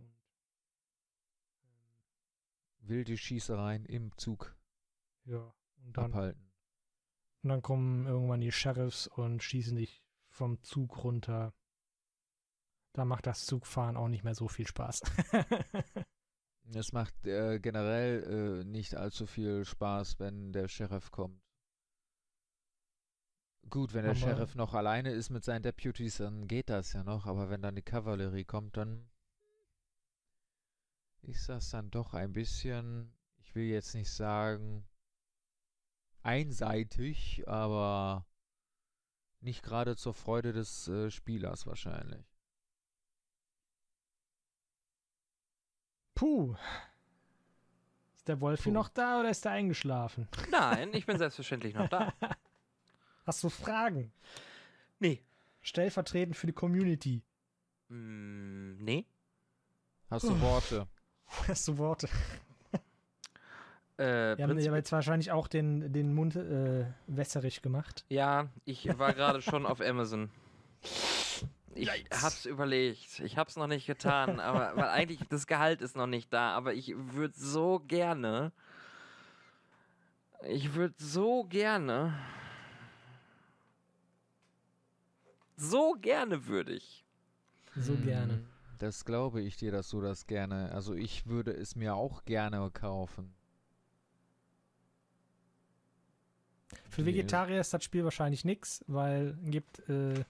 Wilde Schießereien im Zug Ja. Und dann, abhalten. und dann kommen irgendwann die Sheriffs und schießen dich vom Zug runter. Da macht das Zugfahren auch nicht mehr so viel Spaß. Es macht äh, generell äh, nicht allzu viel Spaß, wenn der Sheriff kommt. Gut, wenn der Sheriff noch alleine ist mit seinen Deputies, dann geht das ja noch, aber wenn dann die Kavallerie kommt, dann ist das dann doch ein bisschen, ich will jetzt nicht sagen einseitig, aber nicht gerade zur Freude des äh, Spielers wahrscheinlich. Puh. Ist der Wolfi Puh. noch da oder ist er eingeschlafen? Nein, ich bin selbstverständlich noch da. Hast du Fragen? Nee. Stellvertretend für die Community. Mm, nee. Hast du Worte? Hast du Worte? Äh, Wir haben jetzt wahrscheinlich auch den, den Mund äh, wässerig gemacht. Ja, ich war gerade schon auf Amazon. Ich hab's überlegt. Ich hab's noch nicht getan, aber weil eigentlich das Gehalt ist noch nicht da, aber ich würde so gerne. Ich würde so gerne. So gerne würde ich. So Hm, gerne. Das glaube ich dir, dass du das gerne. Also ich würde es mir auch gerne kaufen. Für Vegetarier ist das Spiel wahrscheinlich nix, weil es gibt äh,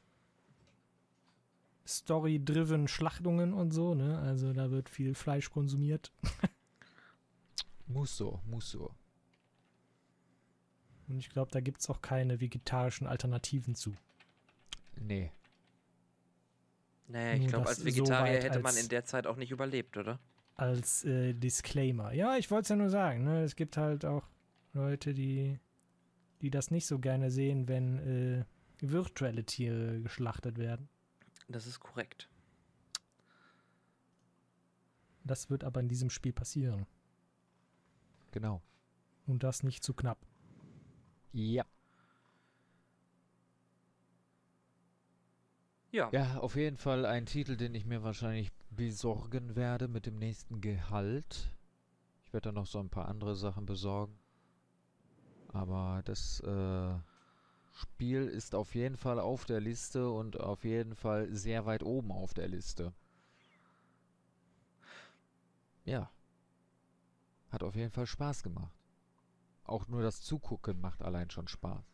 Story-driven Schlachtungen und so, ne? Also da wird viel Fleisch konsumiert. Muss so, muss so. Und ich glaube, da gibt es auch keine vegetarischen Alternativen zu. Nee. Nee, ich glaube, als Vegetarier soweit hätte man als- in der Zeit auch nicht überlebt, oder? Als äh, Disclaimer. Ja, ich wollte es ja nur sagen, ne? Es gibt halt auch Leute, die, die das nicht so gerne sehen, wenn äh, virtuelle Tiere geschlachtet werden. Das ist korrekt. Das wird aber in diesem Spiel passieren. Genau. Und das nicht zu knapp. Ja. Ja. Ja, auf jeden Fall ein Titel, den ich mir wahrscheinlich besorgen werde mit dem nächsten Gehalt. Ich werde dann noch so ein paar andere Sachen besorgen. Aber das äh, Spiel ist auf jeden Fall auf der Liste und auf jeden Fall sehr weit oben auf der Liste. Ja. Hat auf jeden Fall Spaß gemacht. Auch nur das Zugucken macht allein schon Spaß.